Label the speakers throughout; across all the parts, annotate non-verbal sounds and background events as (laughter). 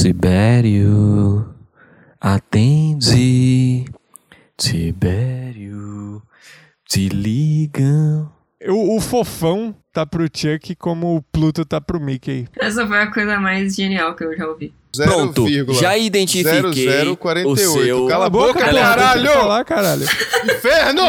Speaker 1: Tibério, atende. Tibério, te ligam.
Speaker 2: O, o fofão tá pro Chuck como o Pluto tá pro Mickey.
Speaker 3: Essa foi a coisa mais genial que eu já ouvi.
Speaker 1: Pronto, já identifiquei
Speaker 4: 0048.
Speaker 1: o seu...
Speaker 4: Cala a boca,
Speaker 2: porra,
Speaker 4: caralho!
Speaker 2: falar, caralho.
Speaker 4: Inferno!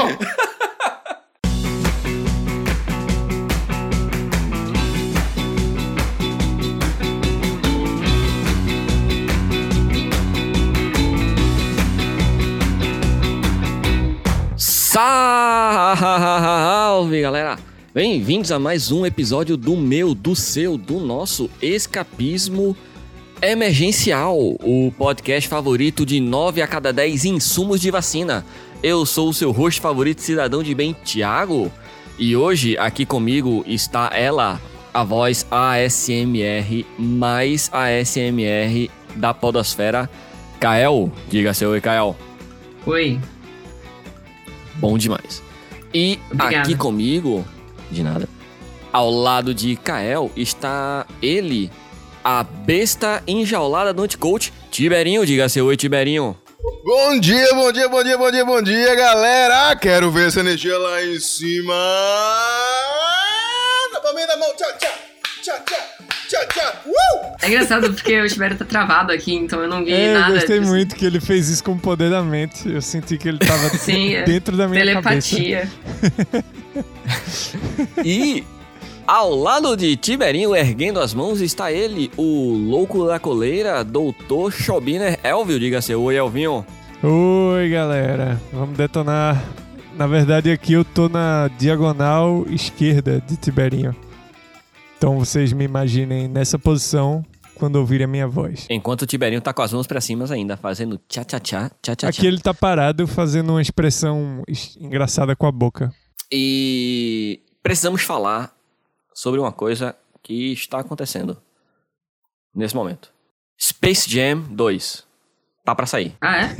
Speaker 1: Salve, galera! Bem-vindos a mais um episódio do meu, do seu, do nosso escapismo emergencial, o podcast favorito de 9 a cada 10 insumos de vacina. Eu sou o seu host favorito, cidadão de bem, Thiago, e hoje aqui comigo está ela, a voz ASMR mais ASMR da podosfera, Kael. Diga seu oi, Kael.
Speaker 3: Oi.
Speaker 1: Bom demais. E
Speaker 3: Obrigada.
Speaker 1: aqui comigo, de nada, ao lado de Kael, está ele, a besta enjaulada do anticoach, Tiberinho. Diga seu oi, Tiberinho.
Speaker 4: Bom dia, bom dia, bom dia, bom dia, bom dia, galera! Quero ver essa energia lá em cima! Da mão, tchau, tchau, tchau, tchau, tchau, tchau! Uh!
Speaker 3: É engraçado porque o Tibério tá travado aqui, então eu não vi
Speaker 2: É, eu
Speaker 3: nada.
Speaker 2: gostei
Speaker 3: disso.
Speaker 2: muito que ele fez isso com o poder da mente. Eu senti que ele tava (laughs)
Speaker 3: Sim, é.
Speaker 2: dentro da minha cabeça.
Speaker 3: Telepatia. (laughs)
Speaker 1: E ao lado de Tiberinho, erguendo as mãos, está ele, o louco da coleira, Doutor Schobiner Elvio. Diga seu oi, Elvinho.
Speaker 2: Oi, galera. Vamos detonar. Na verdade, aqui eu tô na diagonal esquerda de Tiberinho. Então vocês me imaginem nessa posição quando ouvirem a minha voz.
Speaker 1: Enquanto o Tiberinho tá com as mãos pra cima ainda, fazendo tchá-tchá-tchá, tchá-tchá-tchá.
Speaker 2: Aqui ele tá parado fazendo uma expressão es- engraçada com a boca.
Speaker 1: E precisamos falar sobre uma coisa que está acontecendo nesse momento. Space Jam 2 tá pra sair.
Speaker 3: Ah, é?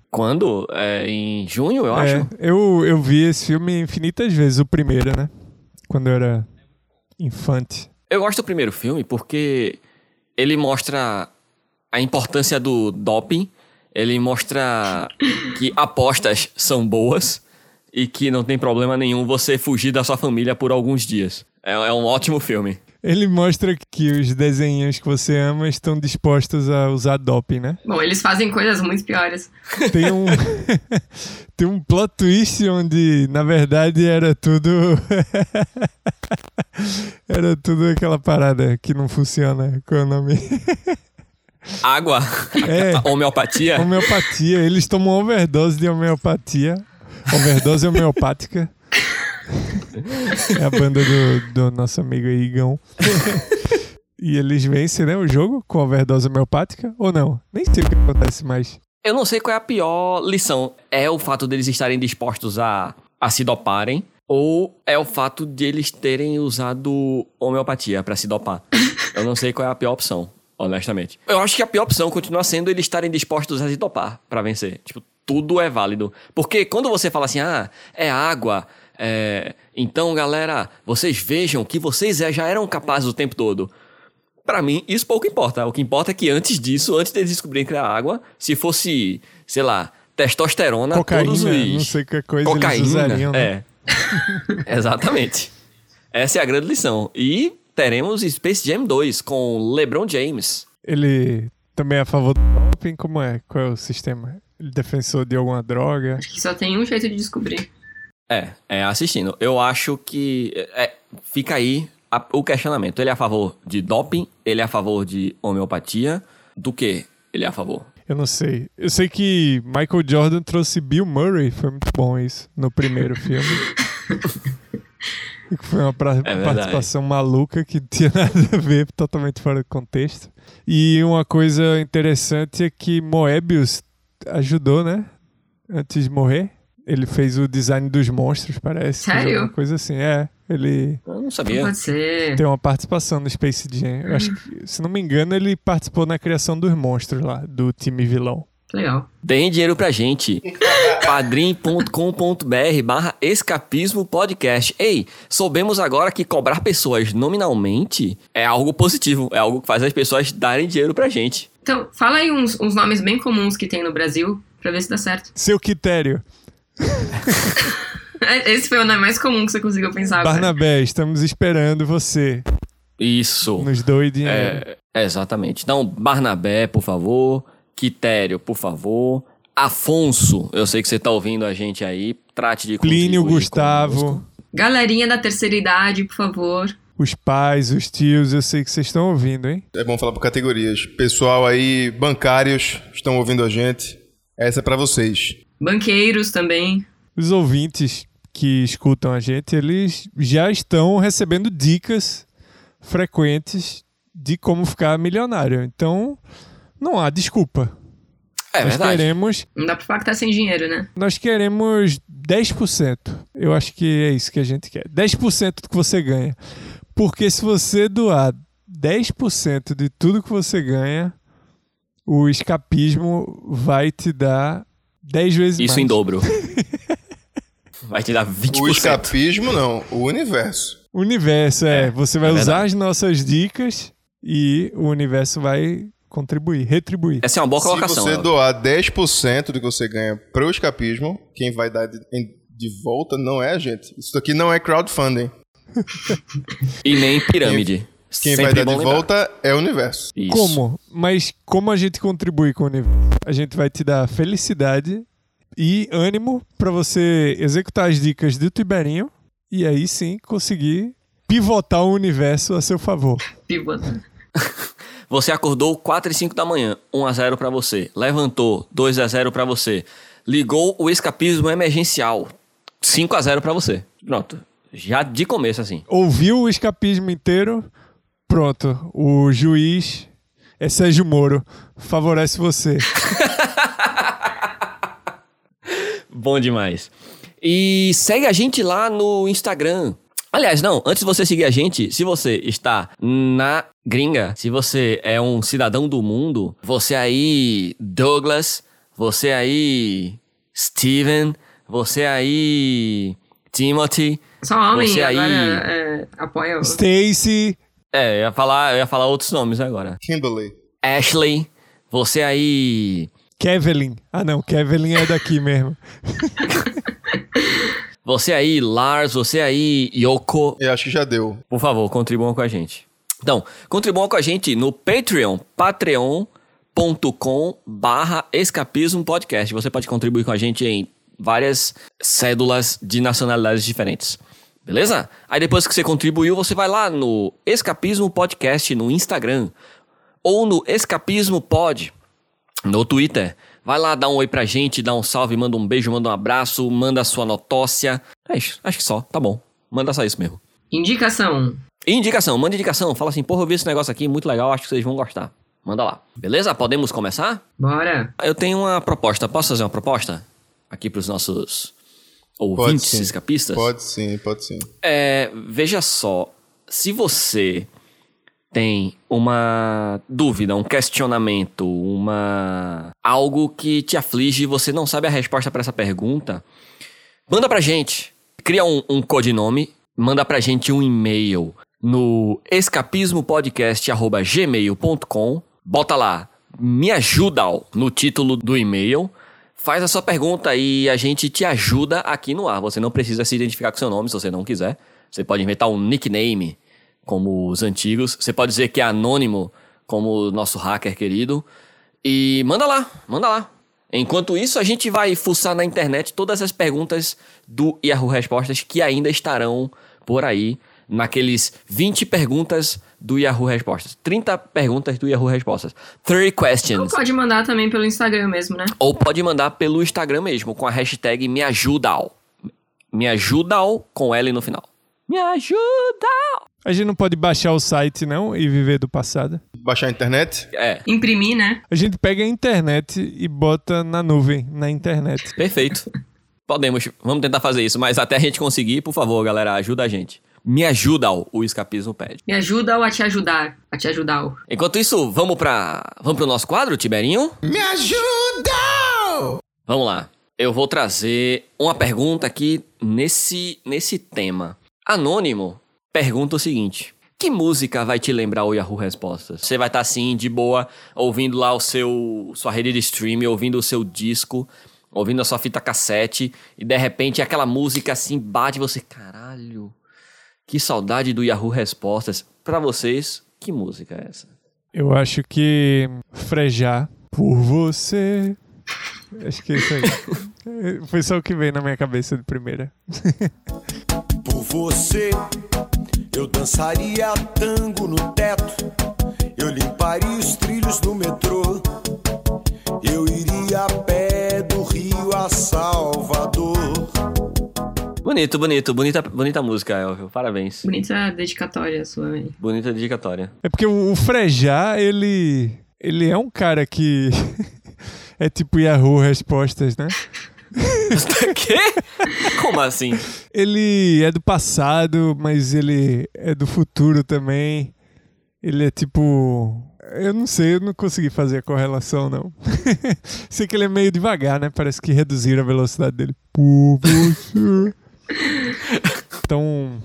Speaker 3: (laughs)
Speaker 1: Quando? É, em junho, eu acho.
Speaker 2: É, eu, eu vi esse filme infinitas vezes, o primeiro, né? Quando eu era infante.
Speaker 1: Eu gosto do primeiro filme porque ele mostra a importância do doping, ele mostra que apostas são boas e que não tem problema nenhum você fugir da sua família por alguns dias. É, é um ótimo filme.
Speaker 2: Ele mostra que os desenhos que você ama estão dispostos a usar doping, né?
Speaker 3: Bom, eles fazem coisas muito piores. (laughs)
Speaker 2: Tem um, (laughs) tem um plot twist onde, na verdade, era tudo. (laughs) era tudo aquela parada que não funciona. Qual é o nome?
Speaker 1: Água,
Speaker 2: É.
Speaker 1: homeopatia.
Speaker 2: Homeopatia. Eles tomam overdose de homeopatia. Overdose homeopática. É a banda do, do nosso amigo Igão. E eles vencem, né, o jogo com overdose homeopática? Ou não? Nem sei o que acontece mais.
Speaker 1: Eu não sei qual é a pior lição. É o fato deles estarem dispostos a, a se doparem ou é o fato de eles terem usado homeopatia pra se dopar? Eu não sei qual é a pior opção, honestamente. Eu acho que a pior opção continua sendo eles estarem dispostos a se dopar pra vencer. Tipo, tudo é válido. Porque quando você fala assim, ah, é água, é... então galera, vocês vejam que vocês já eram capazes o tempo todo. Pra mim, isso pouco importa. O que importa é que antes disso, antes deles descobrirem que era água, se fosse, sei lá, testosterona, todos
Speaker 2: Cocaína,
Speaker 1: os...
Speaker 2: não sei que coisa eles
Speaker 1: Cocaína,
Speaker 2: usariam, né?
Speaker 1: é. (laughs) Exatamente. Essa é a grande lição. E teremos Space Jam 2 com LeBron James.
Speaker 2: Ele também é a favor do doping? Como é? Qual é o sistema? Ele é defensor de alguma droga?
Speaker 3: Acho que só tem um jeito de descobrir.
Speaker 1: É, é assistindo. Eu acho que é, fica aí a- o questionamento. Ele é a favor de doping? Ele é a favor de homeopatia? Do que ele é a favor?
Speaker 2: Eu não sei. Eu sei que Michael Jordan trouxe Bill Murray, foi muito bom isso, no primeiro (laughs) filme. Foi uma pra-
Speaker 1: verdade.
Speaker 2: participação maluca que não tinha (laughs) nada a ver, totalmente fora do contexto. E uma coisa interessante é que Moebius ajudou, né? Antes de morrer. Ele fez o design dos monstros, parece. fez
Speaker 3: Sério?
Speaker 2: alguma coisa assim. É, ele
Speaker 1: Eu não
Speaker 3: Não
Speaker 1: sabia.
Speaker 3: pode ser.
Speaker 2: tem uma participação no Space Jam. Eu acho que, se não me engano, ele participou na criação dos monstros lá, do time vilão.
Speaker 3: Legal.
Speaker 1: Deem dinheiro pra gente. (laughs) padrim.com.br barra escapismo podcast. Ei, soubemos agora que cobrar pessoas nominalmente é algo positivo. É algo que faz as pessoas darem dinheiro pra gente.
Speaker 3: Então, fala aí uns, uns nomes bem comuns que tem no Brasil pra ver se dá certo.
Speaker 2: Seu critério.
Speaker 3: Esse foi o nome mais comum que você conseguiu pensar agora.
Speaker 2: Barnabé, estamos esperando você.
Speaker 1: Isso.
Speaker 2: Nos doe dinheiro.
Speaker 1: É, exatamente. Então, Barnabé, por favor. Quitério, por favor. Afonso, eu sei que você tá ouvindo a gente aí. Trate de
Speaker 2: Plínio Gustavo.
Speaker 1: conosco.
Speaker 3: Galerinha da terceira idade, por favor.
Speaker 2: Os pais, os tios, eu sei que vocês estão ouvindo, hein?
Speaker 4: É bom falar por categorias. Pessoal aí, bancários, estão ouvindo a gente. Essa é pra vocês.
Speaker 3: Banqueiros também.
Speaker 2: Os ouvintes que escutam a gente, eles já estão recebendo dicas frequentes de como ficar milionário. Então, não há desculpa.
Speaker 1: É
Speaker 2: nós
Speaker 1: verdade.
Speaker 2: queremos,
Speaker 3: Não dá pra falar que tá sem dinheiro, né?
Speaker 2: nós queremos 10%. Eu acho que é isso que a gente quer. 10% do que você ganha. Porque se você doar 10% de tudo que você ganha, o escapismo vai te dar 10 vezes
Speaker 1: Isso
Speaker 2: mais.
Speaker 1: em dobro. (laughs) Vai te dar 20%.
Speaker 4: O escapismo não, o universo.
Speaker 2: O universo, é.
Speaker 1: É,
Speaker 2: você vai
Speaker 1: é
Speaker 2: usar as nossas dicas e o universo vai contribuir, retribuir.
Speaker 1: Essa é uma boa
Speaker 4: Se
Speaker 1: colocação.
Speaker 4: você
Speaker 1: Ela.
Speaker 4: doar 10% do que você ganha pro escapismo, quem vai dar de, de volta não é a gente. Isso aqui não é crowdfunding.
Speaker 1: E nem pirâmide. (laughs)
Speaker 4: Quem
Speaker 1: Sempre
Speaker 4: vai dar de
Speaker 1: lembrar.
Speaker 4: volta é o universo.
Speaker 1: Isso.
Speaker 2: Como? Mas como a gente contribui com o universo? A gente vai te dar felicidade e ânimo para você executar as dicas do Tiberinho e aí sim conseguir pivotar o universo a seu favor.
Speaker 3: Pivota. (laughs)
Speaker 1: Você acordou 4 e 5 da manhã, 1 a 0 pra você. Levantou, 2 a 0 pra você. Ligou o escapismo emergencial, 5 a 0 pra você. Pronto. Já de começo assim.
Speaker 2: Ouviu o escapismo inteiro? Pronto. O juiz é Sérgio Moro. Favorece você. (laughs)
Speaker 1: Bom demais. E segue a gente lá no Instagram. Aliás, não, antes de você seguir a gente, se você está na gringa, se você é um cidadão do mundo, você aí, Douglas, você aí, Steven, você aí, Timothy,
Speaker 3: Só homem,
Speaker 1: Você aí-
Speaker 3: agora é, apoia o...
Speaker 2: Stacy.
Speaker 1: É, eu ia falar, eu ia falar outros nomes agora.
Speaker 4: Kimberly.
Speaker 1: Ashley, você aí,
Speaker 2: Kevlin. Ah, não. Kevlin é daqui (laughs) mesmo.
Speaker 1: você aí, Lars, você aí, Yoko,
Speaker 4: Eu acho que já deu.
Speaker 1: Por favor, contribuam com a gente. Então, contribuam com a gente no Patreon, patreon.com barra escapismo podcast. Você pode contribuir com a gente em várias cédulas de nacionalidades diferentes. Beleza? Aí depois que você contribuiu, você vai lá no Escapismo Podcast no Instagram ou no Escapismo Pod no Twitter. Vai lá, dá um oi pra gente, dá um salve, manda um beijo, manda um abraço, manda a sua notócia. É isso, acho que só, tá bom. Manda só isso mesmo.
Speaker 3: Indicação.
Speaker 1: Indicação, manda indicação. Fala assim, porra, eu vi esse negócio aqui, muito legal, acho que vocês vão gostar. Manda lá. Beleza? Podemos começar?
Speaker 3: Bora.
Speaker 1: Eu tenho uma proposta. Posso fazer uma proposta? Aqui pros nossos ouvintes
Speaker 4: sim.
Speaker 1: escapistas?
Speaker 4: Pode sim, pode sim.
Speaker 1: É, veja só, se você tem uma dúvida, um questionamento, uma algo que te aflige e você não sabe a resposta para essa pergunta, manda pra gente. Cria um, um codinome, manda pra gente um e-mail no escapismopodcast@gmail.com. Bota lá, me ajuda no título do e-mail. Faz a sua pergunta e a gente te ajuda aqui no ar. Você não precisa se identificar com seu nome se você não quiser. Você pode inventar um nickname, como os antigos. Você pode dizer que é anônimo, como o nosso hacker querido. E manda lá, manda lá. Enquanto isso, a gente vai fuçar na internet todas as perguntas do Yahoo Respostas que ainda estarão por aí naqueles 20 perguntas do Yahoo Respostas. 30 perguntas do Yahoo Respostas. 30
Speaker 3: Ou
Speaker 1: questions.
Speaker 3: pode mandar também pelo Instagram mesmo, né?
Speaker 1: Ou pode mandar pelo Instagram mesmo, com a hashtag me ajudal. Me ajudal com L no final. Me ajuda!
Speaker 2: A gente não pode baixar o site, não, e viver do passado.
Speaker 4: Baixar a internet?
Speaker 1: É,
Speaker 3: Imprimir, né?
Speaker 2: A gente pega a internet e bota na nuvem, na internet.
Speaker 1: perfeito. Podemos, vamos tentar fazer isso, mas até a gente conseguir, por favor, galera, ajuda a gente. Me ajuda, o escapismo pede.
Speaker 3: Me ajuda ou a te ajudar? A te ajudar.
Speaker 1: Enquanto isso, vamos para vamos pro nosso quadro, Tiberinho?
Speaker 4: Me ajuda!
Speaker 1: Vamos lá. Eu vou trazer uma pergunta aqui nesse nesse tema. Anônimo pergunta o seguinte: que música vai te lembrar o Yahoo Respostas? Você vai estar assim, de boa, ouvindo lá o seu sua rede de streaming, ouvindo o seu disco, ouvindo a sua fita cassete, e de repente aquela música assim bate você, caralho, que saudade do Yahoo Respostas. Pra vocês, que música é essa?
Speaker 2: Eu acho que frejar por você. Acho que é isso aí. (laughs) Foi só o que veio na minha cabeça de primeira. (laughs)
Speaker 5: Por você, eu dançaria tango no teto. Eu limparia os trilhos do metrô. Eu iria
Speaker 1: Bonito, bonito, bonita, bonita música, Elvio. Parabéns.
Speaker 3: Bonita dedicatória sua, velho.
Speaker 1: Bonita dedicatória.
Speaker 2: É porque o, o Frejá, ele. Ele é um cara que. (laughs) é tipo Yahoo Respostas, né? (laughs)
Speaker 1: Quê? Como assim?
Speaker 2: Ele é do passado, mas ele é do futuro também. Ele é tipo. Eu não sei, eu não consegui fazer a correlação, não. (laughs) sei que ele é meio devagar, né? Parece que reduziram a velocidade dele. Por você. Então.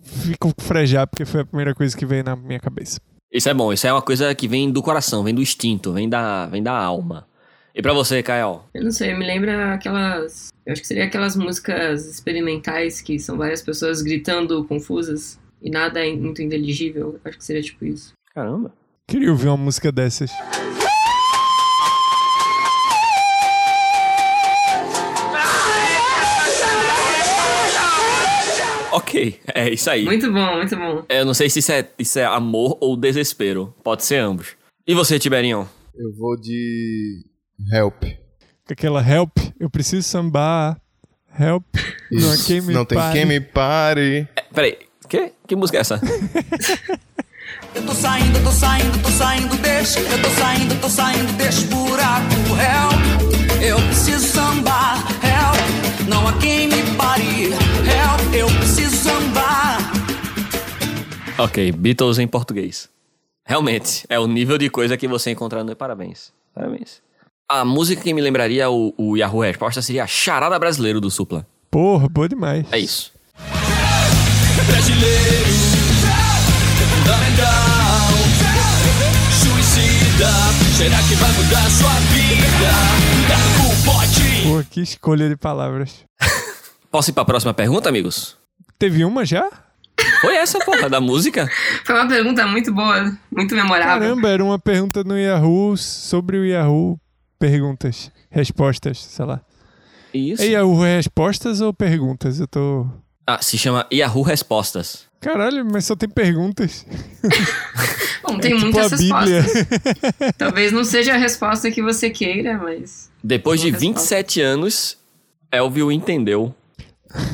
Speaker 2: Fico com frejar, porque foi a primeira coisa que veio na minha cabeça.
Speaker 1: Isso é bom, isso é uma coisa que vem do coração, vem do instinto, vem da, vem da alma. E pra você, Kael?
Speaker 3: Eu não sei, me lembra aquelas. Eu acho que seria aquelas músicas experimentais que são várias pessoas gritando confusas e nada é muito inteligível. Eu acho que seria tipo isso.
Speaker 1: Caramba.
Speaker 2: Queria ouvir uma música dessas.
Speaker 1: Ok, é isso aí.
Speaker 3: Muito bom, muito bom.
Speaker 1: Eu não sei se isso é, isso é amor ou desespero. Pode ser ambos. E você, Tiberinho?
Speaker 4: Eu vou de Help.
Speaker 2: Aquela help, eu preciso sambar. Help, não há quem me
Speaker 4: Não tem
Speaker 2: pare.
Speaker 4: quem me pare.
Speaker 1: É, peraí, que? Que música é essa? (laughs)
Speaker 6: Eu tô saindo, tô saindo, tô saindo, deixa. Eu tô saindo, tô saindo, deixa o buraco. Help, eu preciso sambar. Help, não há quem me pare. Help, eu preciso sambar.
Speaker 1: ok, Beatles em português. Realmente, é o nível de coisa que você encontrar no Parabéns. Parabéns. A música que me lembraria o, o Yahoo Resposta seria Charada Brasileiro do Supla.
Speaker 2: Porra, boa demais.
Speaker 1: É isso.
Speaker 6: Brasileiro, fundamental. Suicida, será que vai mudar sua vida?
Speaker 2: Porra, que escolha de palavras. (laughs)
Speaker 1: Posso ir pra próxima pergunta, amigos?
Speaker 2: Teve uma já?
Speaker 1: Foi essa, porra, da música?
Speaker 3: Foi uma pergunta muito boa, muito memorável.
Speaker 2: Caramba, era uma pergunta no Yahoo sobre o Yahoo perguntas, respostas, sei lá.
Speaker 1: Isso.
Speaker 2: É Yahoo respostas ou perguntas? Eu tô.
Speaker 1: Ah, se chama Yahoo Respostas.
Speaker 2: Caralho, mas só tem perguntas. (laughs)
Speaker 3: Bom, tem
Speaker 2: tipo
Speaker 3: muitas
Speaker 2: a Bíblia.
Speaker 3: respostas. (laughs) Talvez não seja a resposta que você queira, mas.
Speaker 1: Depois de
Speaker 3: Boa resposta.
Speaker 1: 27 anos, Elvio entendeu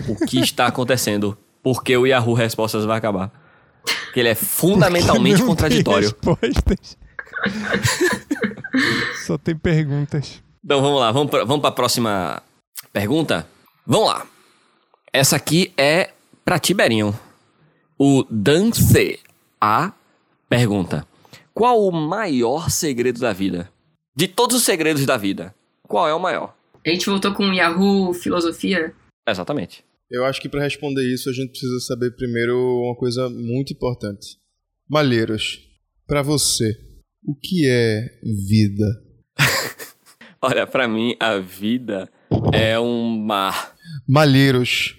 Speaker 1: o que está (laughs) acontecendo. Porque o Yahoo Respostas vai acabar. Que ele é fundamentalmente
Speaker 2: Não
Speaker 1: contraditório.
Speaker 2: Tem respostas. só tem perguntas.
Speaker 1: Então vamos lá, vamos pra, vamos pra próxima pergunta? Vamos lá. Essa aqui é pra Tiberinho. O Dance A pergunta: Qual o maior segredo da vida? De todos os segredos da vida, qual é o maior?
Speaker 3: A gente voltou com o Yahoo Filosofia.
Speaker 1: Exatamente.
Speaker 4: Eu acho que pra responder isso a gente precisa saber primeiro uma coisa muito importante. Malheiros, pra você, o que é vida? (laughs)
Speaker 1: Olha, pra mim, a vida é um mar.
Speaker 4: Malheiros,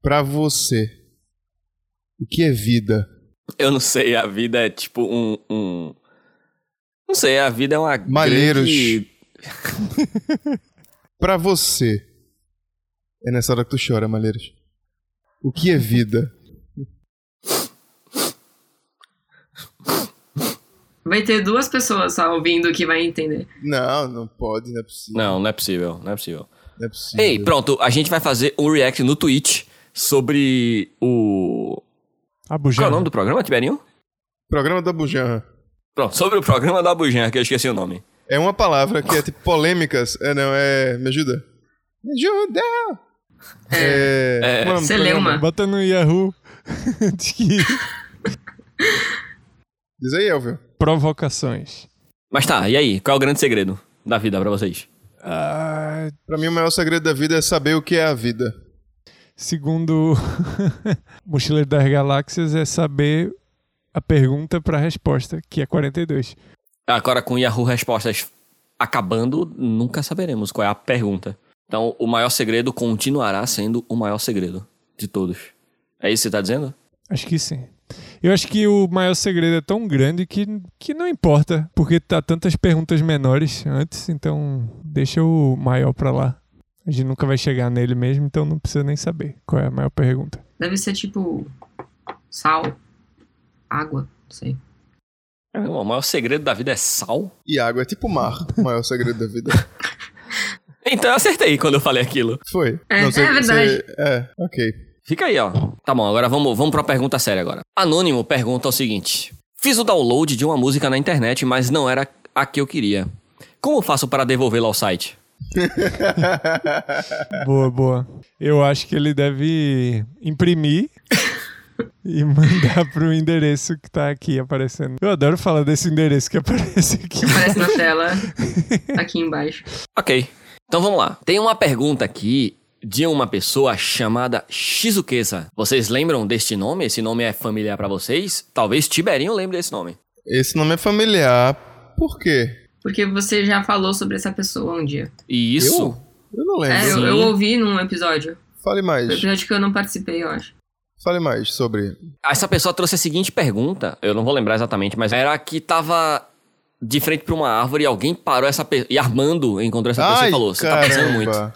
Speaker 4: pra você, o que é vida?
Speaker 1: Eu não sei, a vida é tipo um. um... Não sei, a vida é uma.
Speaker 4: Malheiros.
Speaker 1: grande- (laughs)
Speaker 4: Pra você, é nessa hora que tu chora, Malheiros. O que é vida?
Speaker 3: Vai ter duas pessoas só ouvindo que vai entender.
Speaker 4: Não, não pode, não é possível.
Speaker 1: Não, não é possível, não é possível.
Speaker 4: Não é possível.
Speaker 1: Ei, pronto, a gente vai fazer um react no Twitch sobre o.
Speaker 2: Abujan.
Speaker 1: Qual é o nome do programa, Tiberinho?
Speaker 4: Programa da Bujanra.
Speaker 1: Pronto, sobre o programa da Abujan, que eu esqueci o nome.
Speaker 4: É uma palavra que é tipo polêmicas. É, não, é. Me ajuda? Me ajuda! É. é nome do
Speaker 3: Celeuma.
Speaker 4: programa?
Speaker 2: Bota no Yahoo. (laughs) Diz
Speaker 4: aí, Elvio.
Speaker 2: provocações.
Speaker 1: Mas tá, e aí? Qual é o grande segredo da vida pra vocês?
Speaker 2: Ah,
Speaker 4: Pra mim, o maior segredo da vida é saber o que é a vida.
Speaker 2: Segundo (laughs) Mochileiro das Galáxias, é saber a pergunta para a resposta, que é 42.
Speaker 1: Agora, com Yahoo Respostas acabando, nunca saberemos qual é a pergunta. Então, o maior segredo continuará sendo o maior segredo de todos. É isso que você tá dizendo?
Speaker 2: Acho que sim. Eu acho que o maior segredo é tão grande que, que não importa, porque tá tantas perguntas menores antes, então deixa o maior pra lá. A gente nunca vai chegar nele mesmo, então não precisa nem saber qual é a maior pergunta.
Speaker 3: Deve ser tipo. Sal. Água. Não sei.
Speaker 1: O maior segredo da vida é sal?
Speaker 4: E água é tipo mar, o maior segredo da vida. (laughs)
Speaker 1: Então eu acertei quando eu falei aquilo.
Speaker 4: Foi.
Speaker 3: É, é verdade.
Speaker 4: você- é, ok.
Speaker 1: Fica aí, ó. Tá bom, agora vamos, vamos pra pergunta séria agora. Anônimo pergunta o seguinte: Fiz o download de uma música na internet, mas não era a que eu queria. Como faço para devolvê-la ao site? (laughs)
Speaker 2: Boa, boa. Eu acho que ele deve imprimir (laughs) e mandar pro endereço que tá aqui aparecendo. Eu adoro falar desse endereço que aparece aqui.
Speaker 3: Aparece na (laughs) tela aqui embaixo.
Speaker 1: Ok. Então vamos lá. Tem uma pergunta aqui de uma pessoa chamada Shizuqueza. Vocês lembram deste nome? Esse nome é familiar pra vocês? Talvez Tiberinho lembre desse nome.
Speaker 4: Esse nome é familiar. Por quê?
Speaker 3: Porque você já falou sobre essa pessoa um dia.
Speaker 1: E isso.
Speaker 4: Eu? Eu não lembro.
Speaker 3: É, eu, eu ouvi num episódio.
Speaker 4: Fale
Speaker 3: Foi um
Speaker 4: mais.
Speaker 3: episódio que eu não participei, eu acho.
Speaker 4: Fale mais sobre.
Speaker 1: Essa pessoa trouxe a seguinte pergunta, eu não vou lembrar exatamente, mas era que tava de frente pra uma árvore e alguém parou essa pessoa. E Armando encontrou essa pessoa
Speaker 4: Ai,
Speaker 1: e falou: Você tá pensando muito.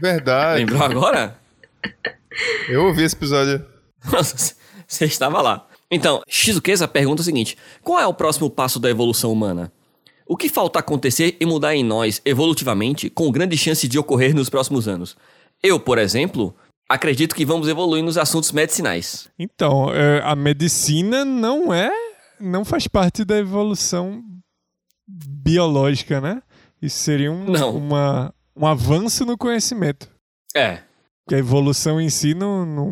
Speaker 4: Verdade.
Speaker 1: Lembrou agora?
Speaker 4: Eu ouvi esse episódio.
Speaker 1: Nossa, você estava lá. Então, Shizuqueza pergunta o seguinte: Qual é o próximo passo da evolução humana? O que falta acontecer e mudar em nós evolutivamente com grande chance de ocorrer nos próximos anos? Eu, por exemplo, acredito que vamos evoluir nos assuntos medicinais.
Speaker 2: Então, é, a medicina não é. não faz parte da evolução biológica, né? Isso seria um,
Speaker 1: Não.
Speaker 2: uma, um avanço no conhecimento.
Speaker 1: É.
Speaker 2: Porque a evolução em si não, não,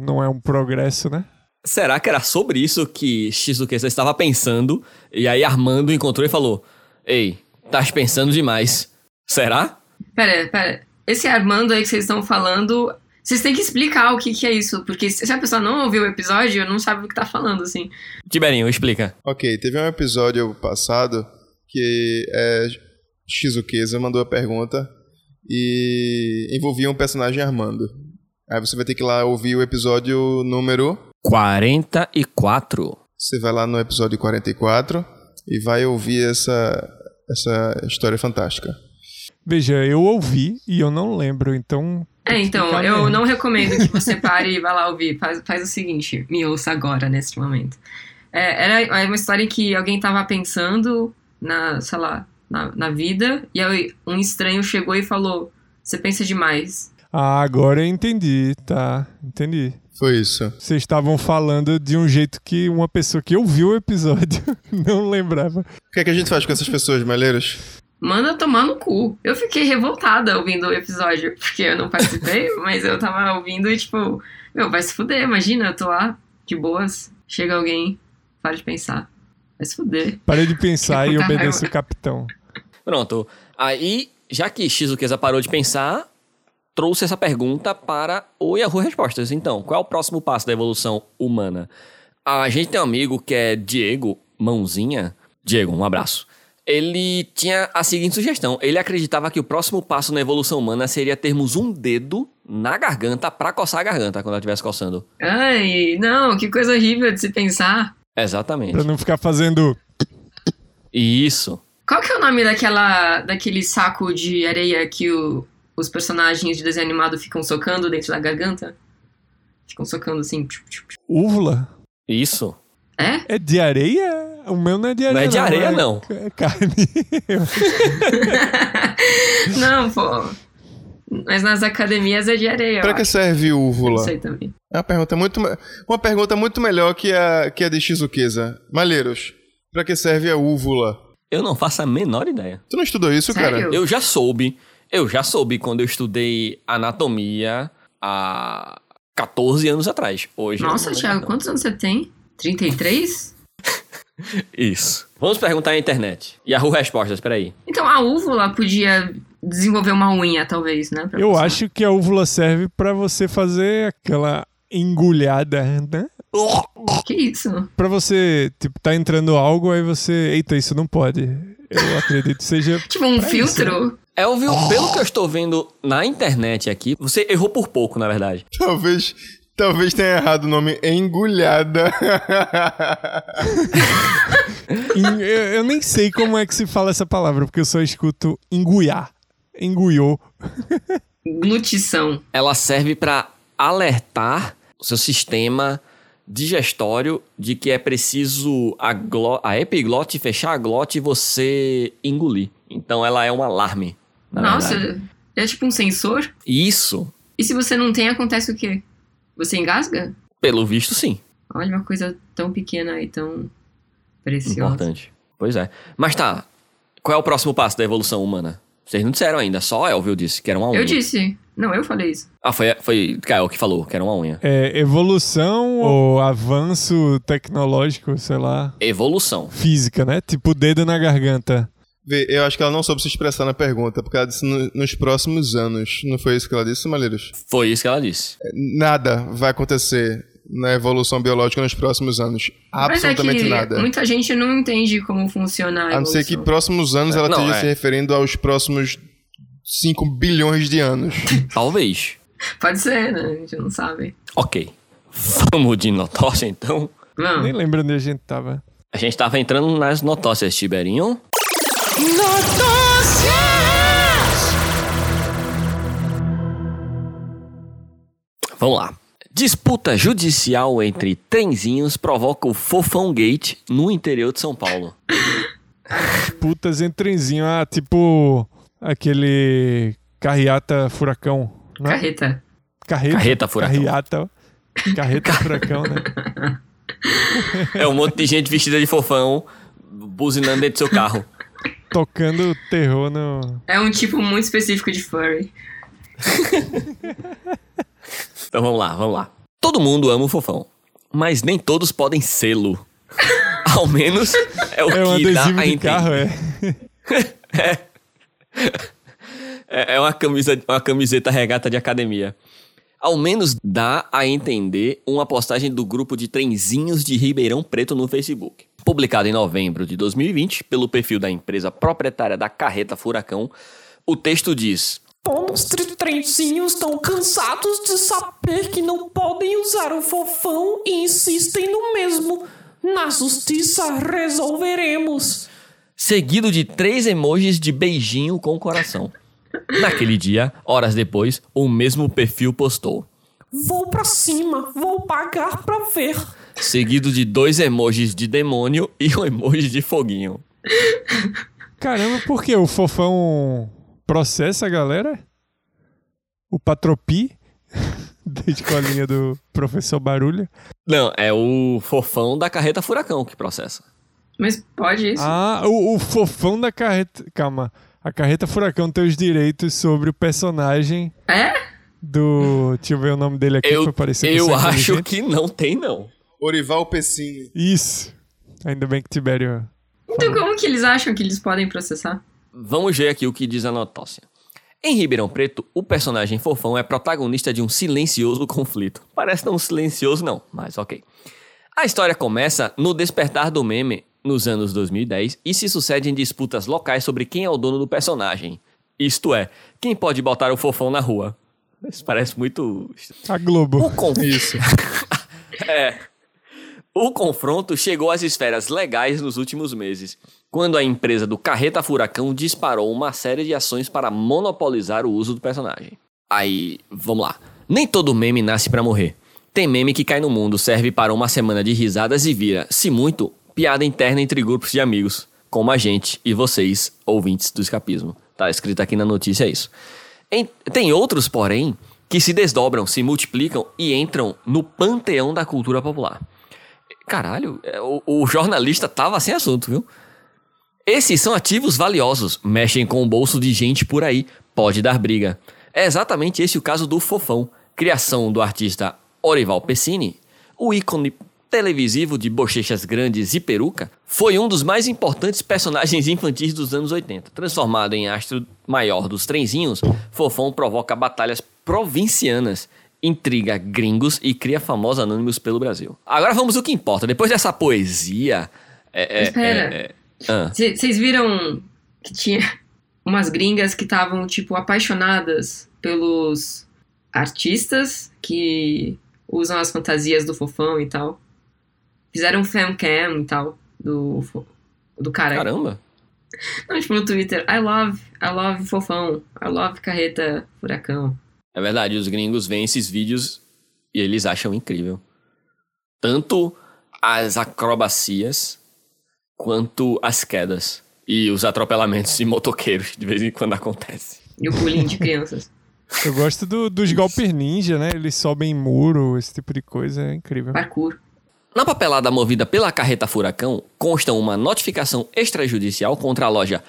Speaker 2: não é um progresso, né?
Speaker 1: Será que era sobre isso que Shizuqueza estava pensando? E aí Armando encontrou e falou: Ei, estás pensando demais. Será?
Speaker 3: Pera, pera. Esse Armando aí que vocês estão falando. Vocês têm que explicar o que, que é isso. Porque se a pessoa não ouviu o episódio, não sabe o que tá falando, assim.
Speaker 1: Tiberinho, explica.
Speaker 4: Ok, teve um episódio passado que é, Shizuqueza mandou a pergunta e envolvia um personagem Armando. Aí você vai ter que ir lá ouvir o episódio número.
Speaker 1: 44.
Speaker 4: Você vai lá no episódio 44 e vai ouvir essa, essa história fantástica.
Speaker 2: Veja, eu ouvi e eu não lembro, então.
Speaker 3: É, então, eu
Speaker 2: mesmo.
Speaker 3: não recomendo que você (laughs) pare e vá lá ouvir. Faz, faz o seguinte, me ouça agora, neste momento. É, era é uma história em que alguém tava pensando na, sei lá, na, na vida, e aí um estranho chegou e falou: Você pensa demais.
Speaker 2: Ah, agora eu entendi, tá. Entendi.
Speaker 4: Foi isso.
Speaker 2: Vocês estavam falando de um jeito que uma pessoa que ouviu o episódio (laughs) não lembrava.
Speaker 4: O que é que a gente faz com essas pessoas, Malheiros?
Speaker 3: Manda tomar no cu. Eu fiquei revoltada ouvindo o episódio, porque eu não participei, (laughs) mas eu tava ouvindo e, tipo, meu, vai se fuder, imagina, eu tô lá, de boas, chega alguém, para de pensar. Vai se fuder.
Speaker 2: Parei de pensar e obedeça
Speaker 3: raiva.
Speaker 2: o capitão.
Speaker 1: Pronto. Aí, já que Shizuqueza parou de pensar, trouxe essa pergunta para o Yahoo Respostas. Então, qual é o próximo passo da evolução humana? A gente tem um amigo que é Diego Mãozinha. Diego, um abraço. Ele tinha a seguinte sugestão. Ele acreditava que o próximo passo na evolução humana seria termos um dedo na garganta pra coçar a garganta quando ela estivesse coçando.
Speaker 3: Ai, não, que coisa horrível de se pensar.
Speaker 1: Exatamente.
Speaker 2: Pra não ficar fazendo.
Speaker 1: Isso.
Speaker 3: Qual que é o nome daquela, daquele saco de areia que o- os personagens de desenho animado ficam socando dentro da garganta? Ficam socando assim. tchup, tchup, tchup.
Speaker 2: Úvula?
Speaker 1: Isso.
Speaker 3: É?
Speaker 2: É de areia? O meu não é de areia.
Speaker 1: Não é de areia, não.
Speaker 2: É carne. (laughs)
Speaker 3: não, pô. Mas nas academias é de areia.
Speaker 4: Pra que
Speaker 3: acho.
Speaker 4: serve
Speaker 3: Não
Speaker 4: úvula?
Speaker 3: sei também.
Speaker 4: É uma pergunta muito, uma pergunta muito melhor que a, que a de Shizuqueza. Malheiros, pra que serve a úvula?
Speaker 1: Eu não faço a menor ideia.
Speaker 4: Tu não estudou isso,
Speaker 3: Sério?
Speaker 4: cara?
Speaker 1: Eu já soube Eu já soube quando eu estudei anatomia há 14 anos atrás. Hoje.
Speaker 3: Nossa, Thiago,
Speaker 1: não.
Speaker 3: quantos anos você tem? 33? (laughs)
Speaker 1: Isso. Vamos perguntar na internet. Yahoo Respostas, peraí.
Speaker 3: Então a úvula podia desenvolver uma unha, talvez, né?
Speaker 2: Eu
Speaker 3: você.
Speaker 2: acho que a úvula serve pra você fazer aquela engulhada, né?
Speaker 3: Que isso?
Speaker 2: Pra você, tipo, tá entrando algo, aí você. Eita, isso não pode. Eu acredito que seja. (laughs)
Speaker 3: Tipo um
Speaker 2: Pra isso,
Speaker 3: filtro?
Speaker 1: Elvio, pelo que eu estou vendo na internet aqui, você errou por pouco, na verdade.
Speaker 4: Talvez, talvez tenha errado o nome engulhada. (laughs)
Speaker 2: En- eu, eu nem sei como é que se fala essa palavra, porque eu só escuto enguiar. Enguiou.
Speaker 3: Glutição.
Speaker 1: Ela serve para alertar o seu sistema digestório de que é preciso a, a epiglote fechar a glote e você engolir. Então ela é um alarme. Na
Speaker 3: Nossa,
Speaker 1: verdade.
Speaker 3: é tipo um sensor?
Speaker 1: Isso,
Speaker 3: E se você não tem, acontece o quê? Você engasga?
Speaker 1: pelo visto, sim.
Speaker 3: Olha uma coisa tão pequena e tão preciosa.
Speaker 1: Importante. Pois é. Mas tá. Qual é o próximo passo da evolução humana? Vocês não disseram ainda, só Elvio disse que era uma unha.
Speaker 3: Eu disse. Não, eu falei isso.
Speaker 1: Ah, foi, foi Kael que falou que era uma unha.
Speaker 2: É evolução ou avanço tecnológico, sei lá.
Speaker 1: Evolução.
Speaker 2: Física, né? Tipo o dedo na garganta.
Speaker 4: Vê, eu acho que ela não soube se expressar na pergunta, porque ela disse no- nos próximos anos. Não foi isso que ela disse, Malheiros?
Speaker 1: Foi isso que ela disse.
Speaker 4: Nada vai acontecer na evolução biológica nos próximos anos. Absolutamente
Speaker 3: Mas é que
Speaker 4: nada.
Speaker 3: muita gente não entende como funciona a
Speaker 4: A não ser que próximos anos ela
Speaker 1: Não,
Speaker 4: esteja
Speaker 1: é.
Speaker 4: se referindo aos próximos 5 bilhões de anos. (laughs)
Speaker 1: Talvez.
Speaker 3: Pode ser, né? A gente não sabe.
Speaker 1: Ok. Vamos de notócia, então.
Speaker 3: Não.
Speaker 2: Nem lembro onde a gente tava.
Speaker 1: A gente tava entrando nas notócias, Tiberinho. Vamos lá. Disputa judicial entre trenzinhos provoca o Fofão Gate no interior de São Paulo. (laughs)
Speaker 2: Putas em trenzinho. Ah, tipo aquele carreata furacão. Não é?
Speaker 3: Carreta.
Speaker 2: Carreta.
Speaker 1: Carreta furacão.
Speaker 2: Carreata. Carreta furacão, né?
Speaker 1: É um monte de gente vestida de fofão buzinando dentro do seu carro. (laughs)
Speaker 2: Tocando terror no.
Speaker 3: É um tipo muito específico de furry. (laughs)
Speaker 1: Então vamos lá, vamos lá. Todo mundo ama o fofão, mas nem todos podem sê-lo. (laughs) Ao menos é o
Speaker 2: É um
Speaker 1: que dá a
Speaker 2: de
Speaker 1: entender.
Speaker 2: carro, (laughs) é.
Speaker 1: É é uma, camisa, uma camiseta regata de academia. Ao menos dá a entender uma postagem do grupo de trenzinhos de Ribeirão Preto no Facebook. Publicado em novembro de 2020 pelo perfil da empresa proprietária da carreta Furacão, o texto diz:
Speaker 7: Os trenzinhos estão cansados de saber que não podem usar o fofão e insistem no mesmo. Na justiça resolveremos.
Speaker 1: seguido de três emojis de beijinho com coração. Naquele dia, horas depois, o mesmo perfil postou,
Speaker 7: Vou pra cima, vou pagar pra ver.
Speaker 1: Seguido de dois emojis de demônio e um emoji de foguinho.
Speaker 2: Caramba, por que o fofão processa a galera? O Patropi (laughs) da escolinha do professor Barulho.
Speaker 1: Não, é o fofão da carreta furacão que processa.
Speaker 3: Mas pode isso.
Speaker 2: Ah, o, o fofão da carreta. Calma. A carreta furacão tem os direitos sobre o personagem
Speaker 3: É?
Speaker 2: do. Deixa eu ver o nome dele aqui
Speaker 1: Eu,
Speaker 2: pra parecer que
Speaker 1: eu acho que não tem, não.
Speaker 4: Orival Pessini.
Speaker 2: Isso. Ainda bem que Tibério.
Speaker 3: Então como que eles acham que eles podem processar?
Speaker 1: Vamos ver aqui o que diz a notócia. Em Ribeirão Preto, o personagem fofão é protagonista de um silencioso conflito. Parece não silencioso, não, mas ok. A história começa no despertar do meme, nos anos 2010, e se sucede em disputas locais sobre quem é o dono do personagem. Isto é, quem pode botar o fofão na rua. Isso parece muito.
Speaker 2: A Globo.
Speaker 1: O conf... Isso. (laughs) é. O confronto chegou às esferas legais nos últimos meses, quando a empresa do Carreta Furacão disparou uma série de ações para monopolizar o uso do personagem. Aí, vamos lá. Nem todo meme nasce pra morrer. Tem meme que cai no mundo, serve para uma semana de risadas e vira, se muito, piada interna entre grupos de amigos, como a gente e vocês, ouvintes do escapismo. Tá escrito aqui na notícia isso. Em- tem outros, porém, que se desdobram, se multiplicam e entram no panteão da cultura popular. Caralho, é, o, o jornalista tava sem assunto, viu? Esses são ativos valiosos, mexem com o bolso de gente por aí, pode dar briga. É exatamente esse o caso do Fofão, criação do artista Orival Pessini, o ícone televisivo de bochechas grandes e peruca, foi um dos mais importantes personagens infantis dos anos 80. Transformado em astro maior dos trenzinhos, Fofão provoca batalhas provincianas, intriga gringos e cria famosos anônimos pelo Brasil. Agora vamos ao que importa. Depois dessa poesia... É, é,
Speaker 3: Espera.
Speaker 1: é, é, ah.
Speaker 3: Vocês viram que tinha umas gringas que estavam, tipo, apaixonadas pelos artistas que usam as fantasias do fofão e tal. Fizeram um fancam e tal do, do cara.
Speaker 1: Caramba.
Speaker 3: Não, tipo, no Twitter, I love, I love fofão, I love carreta furacão.
Speaker 1: É verdade, os gringos veem esses vídeos e eles acham incrível. Tanto as acrobacias quanto as quedas. E os atropelamentos de motoqueiros, de vez em quando acontece.
Speaker 3: E o pulinho de crianças.
Speaker 2: Eu gosto do- dos golpes ninja, né? Eles sobem em muro, esse tipo de coisa, é incrível.
Speaker 3: Parkour.
Speaker 1: Na papelada movida pela carreta Furacão, consta uma notificação extrajudicial contra a loja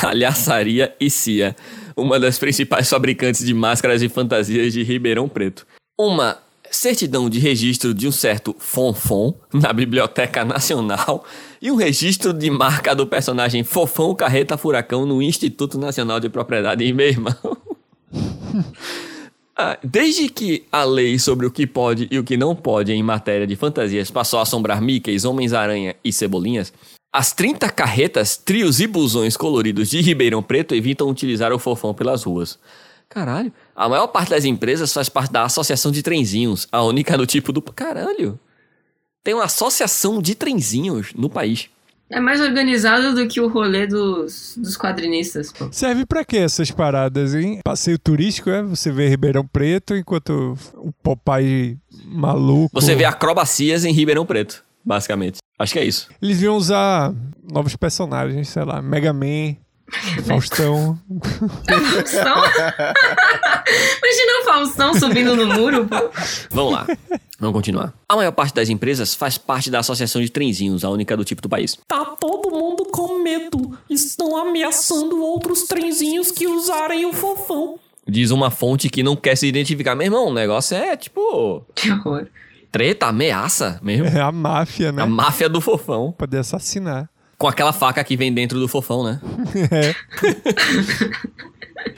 Speaker 1: Palhaçaria e Cia, uma das principais fabricantes de máscaras e fantasias de Ribeirão Preto. Uma certidão de registro de um certo Fonfon na Biblioteca Nacional e um registro de marca do personagem Fofão Carreta Furacão no Instituto Nacional de Propriedade meu irmão. (laughs) Ah, Desde que a lei sobre o que pode e o que não pode em matéria de fantasias passou a assombrar Mickeys, Homens-Aranha e Cebolinhas, as 30 carretas, trios e busões coloridos de Ribeirão Preto evitam utilizar o fofão pelas ruas. Caralho, a maior parte das empresas faz parte da Associação de Trenzinhos, a única do tipo do... Caralho, tem uma associação de trenzinhos no país.
Speaker 3: É mais organizado do que o rolê dos, dos quadrinistas, pô.
Speaker 2: Serve pra quê essas paradas, hein? Passeio turístico, é? Você vê Ribeirão Preto enquanto o Popeye maluco.
Speaker 1: Você vê acrobacias em Ribeirão Preto, basicamente. Acho que é isso.
Speaker 2: Eles iam usar novos personagens, sei lá, Mega Man, (laughs) Faustão.
Speaker 3: Faustão? (laughs) Imagina o Faustão subindo no muro, pô.
Speaker 1: Vamos lá. Vamos continuar. A maior parte das empresas faz parte da Associação de Trenzinhos, a única do tipo do país.
Speaker 7: Tá todo mundo com medo. Estão ameaçando outros trenzinhos que usarem o fofão.
Speaker 1: Diz uma fonte que não quer se identificar. Meu irmão, o negócio é tipo.
Speaker 3: Que horror.
Speaker 1: Treta, ameaça mesmo.
Speaker 2: É a máfia, né?
Speaker 1: A máfia do fofão.
Speaker 2: Poder assassinar.
Speaker 1: Com aquela faca que vem dentro do fofão, né? (laughs)
Speaker 2: É. (laughs)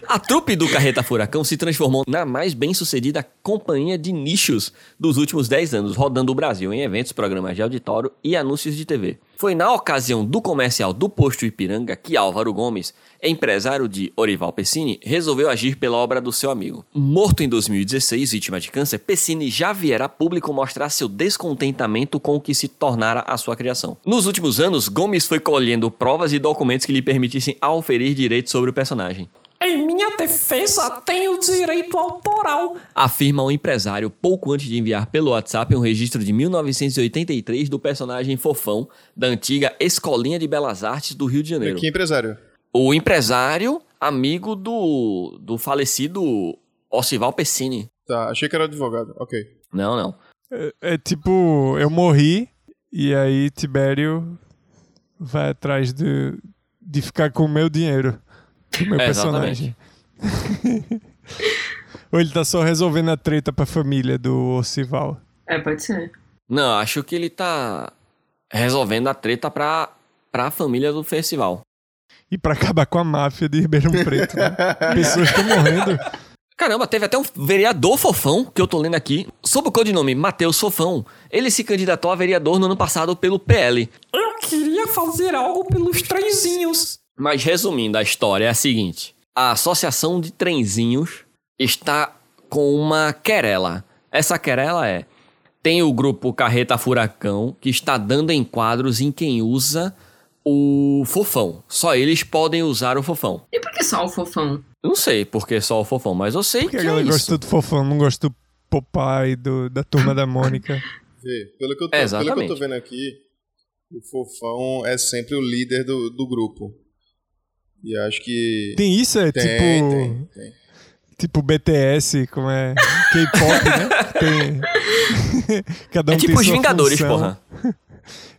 Speaker 1: A trupe do Carreta Furacão se transformou na mais bem-sucedida companhia de nichos dos últimos 10 anos, rodando o Brasil em eventos, programas de auditório e anúncios de TV. Foi na ocasião do comercial do Posto Ipiranga que Álvaro Gomes, empresário de Orival Pessini, resolveu agir pela obra do seu amigo. Morto em 2016, vítima de câncer, Pessini já viera público mostrar seu descontentamento com o que se tornara a sua criação. Nos últimos anos, Gomes foi colhendo provas e documentos que lhe permitissem auferir direitos sobre o personagem.
Speaker 7: Em minha defesa, tenho direito autoral.
Speaker 1: afirma o empresário pouco antes de enviar pelo WhatsApp um registro de 1983 do personagem Fofão da antiga Escolinha de Belas Artes do Rio de Janeiro.
Speaker 4: Que empresário?
Speaker 1: O empresário, amigo do, do falecido Ocival Pessini.
Speaker 4: Tá, achei que era advogado. Ok.
Speaker 1: Não, não.
Speaker 2: É, é tipo, eu morri e aí Tibério vai atrás de, de ficar com o meu dinheiro. Do meu
Speaker 1: É,
Speaker 2: personagem. Ou ele tá só resolvendo a treta pra família do Ocival.
Speaker 3: É, pode ser.
Speaker 1: Não, acho que ele tá resolvendo a treta pra, pra família do festival.
Speaker 2: E pra acabar com a máfia de Ribeirão Preto. Né? (laughs) Pessoas estão morrendo.
Speaker 1: Caramba, teve até um vereador fofão, que eu tô lendo aqui, sob o codinome Matheus Fofão. Ele se candidatou a vereador no ano passado pelo PL.
Speaker 7: Eu queria fazer algo pelos trenzinhos.
Speaker 1: Mas resumindo, a história é a seguinte: a Associação de Trenzinhos está com uma querela. Essa querela é: tem o grupo Carreta Furacão que está dando enquadros em quem usa o fofão. Só eles podem usar o fofão.
Speaker 3: E por que só o fofão?
Speaker 1: Não sei por que só o fofão, mas eu sei
Speaker 2: Porque
Speaker 1: que
Speaker 2: a
Speaker 1: é
Speaker 2: galera
Speaker 1: isso.
Speaker 2: gosta do fofão, não gosta do Popeye, do, da turma da Mônica. (laughs)
Speaker 4: Vê, pelo que, eu tô,
Speaker 1: É,
Speaker 4: pelo que eu tô vendo aqui, o Fofão é sempre o líder do, do grupo. E acho que.
Speaker 2: Tem isso? É
Speaker 4: Tem,
Speaker 2: tipo.
Speaker 4: tem, tem.
Speaker 2: Tipo BTS, como é. K-pop, né? (laughs) Tem. Cada um
Speaker 1: É tipo
Speaker 2: tem
Speaker 1: os Vingadores,
Speaker 2: função.
Speaker 1: porra. (laughs)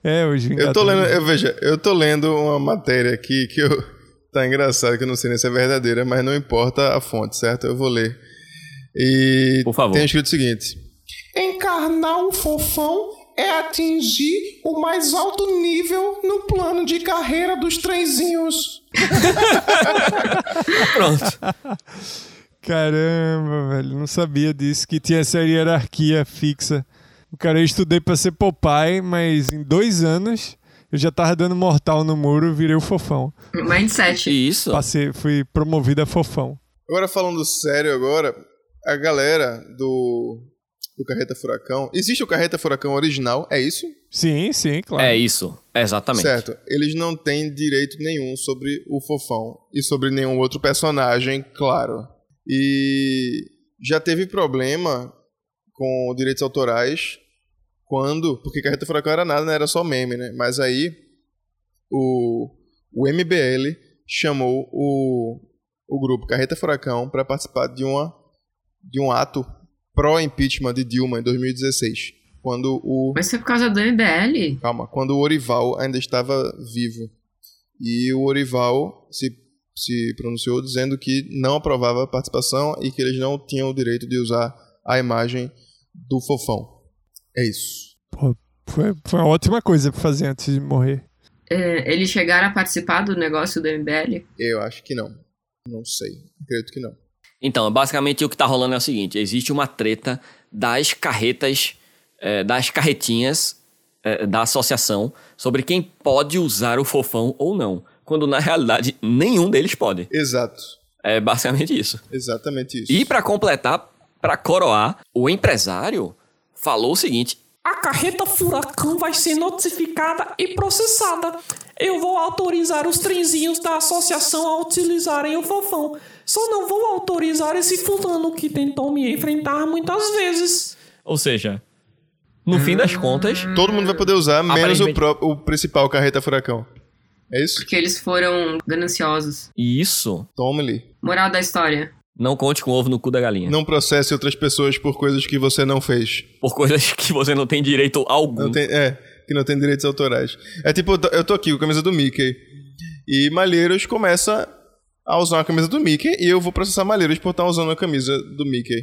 Speaker 2: É, os Vingadores.
Speaker 4: Eu tô lendo, eu veja, eu tô lendo uma matéria aqui que eu (laughs) Tá engraçado que eu não sei nem se é verdadeira, mas não importa a fonte, certo? Eu vou ler. E
Speaker 1: Por favor.
Speaker 4: tem escrito o seguinte:
Speaker 8: Encarnar o fofão é atingir o mais alto nível no plano de carreira dos trenzinhos. (laughs)
Speaker 1: Pronto.
Speaker 2: Caramba, velho, não sabia disso, que tinha essa hierarquia fixa. O cara, eu estudei pra ser Popeye, mas em dois anos eu já tava dando mortal no muro, virei o fofão.
Speaker 3: Mindset.
Speaker 1: Isso.
Speaker 2: Passei, fui promovido a fofão.
Speaker 4: Agora falando sério agora, a galera do, do Carreta Furacão. Existe o Carreta Furacão original, é isso?
Speaker 2: Sim, sim, claro.
Speaker 1: É isso. Exatamente.
Speaker 4: Certo. Eles não têm direito nenhum sobre o Fofão e sobre nenhum outro personagem, claro. E já teve problema com direitos autorais quando. Porque Carreta Furacão era nada, né? Era só meme, né? Mas aí o, o MBL chamou o, o grupo Carreta Furacão para participar de, uma, de um ato pró-impeachment de Dilma em 2016. Quando o.
Speaker 3: Mas foi por causa do MBL?
Speaker 4: Calma, quando o Orival ainda estava vivo. E o Orival se, se pronunciou dizendo que não aprovava a participação e que eles não tinham o direito de usar a imagem do fofão. É isso.
Speaker 2: Pô, foi, foi uma ótima coisa pra fazer antes de morrer.
Speaker 3: É, eles chegaram a participar do negócio do MBL?
Speaker 4: Eu acho que não. Não sei. Acredito que não.
Speaker 1: Então, basicamente o que tá rolando é o seguinte: existe uma treta das carretas, eh, das carretinhas eh, da associação sobre quem pode usar o fofão ou não. Quando na realidade nenhum deles pode.
Speaker 4: Exato.
Speaker 1: É basicamente isso.
Speaker 4: Exatamente isso.
Speaker 1: E pra completar, pra coroar, o empresário falou o seguinte:
Speaker 7: A carreta furacão vai ser notificada e processada. Eu vou autorizar os trenzinhos da associação a utilizarem o fofão. Só não vou autorizar esse fulano que tentou me enfrentar muitas vezes.
Speaker 1: Ou seja, no fim das contas,
Speaker 4: Todo mundo vai poder usar, menos o, pró- o principal carreta furacão. É isso?
Speaker 3: Porque eles foram gananciosos.
Speaker 1: isso
Speaker 4: Tome-lhe.
Speaker 3: Moral da história.
Speaker 1: Não conte com ovo no cu da galinha.
Speaker 4: Não processe outras pessoas por coisas que você não fez.
Speaker 1: Por coisas que você não tem direito algum.
Speaker 4: Não tem, é, que não tem direitos autorais. É tipo, eu tô- aqui com a camisa do Mickey. E Malheiros começa a usar a camisa do Mickey e eu vou processar Malheiros por estar usando a camisa do Mickey.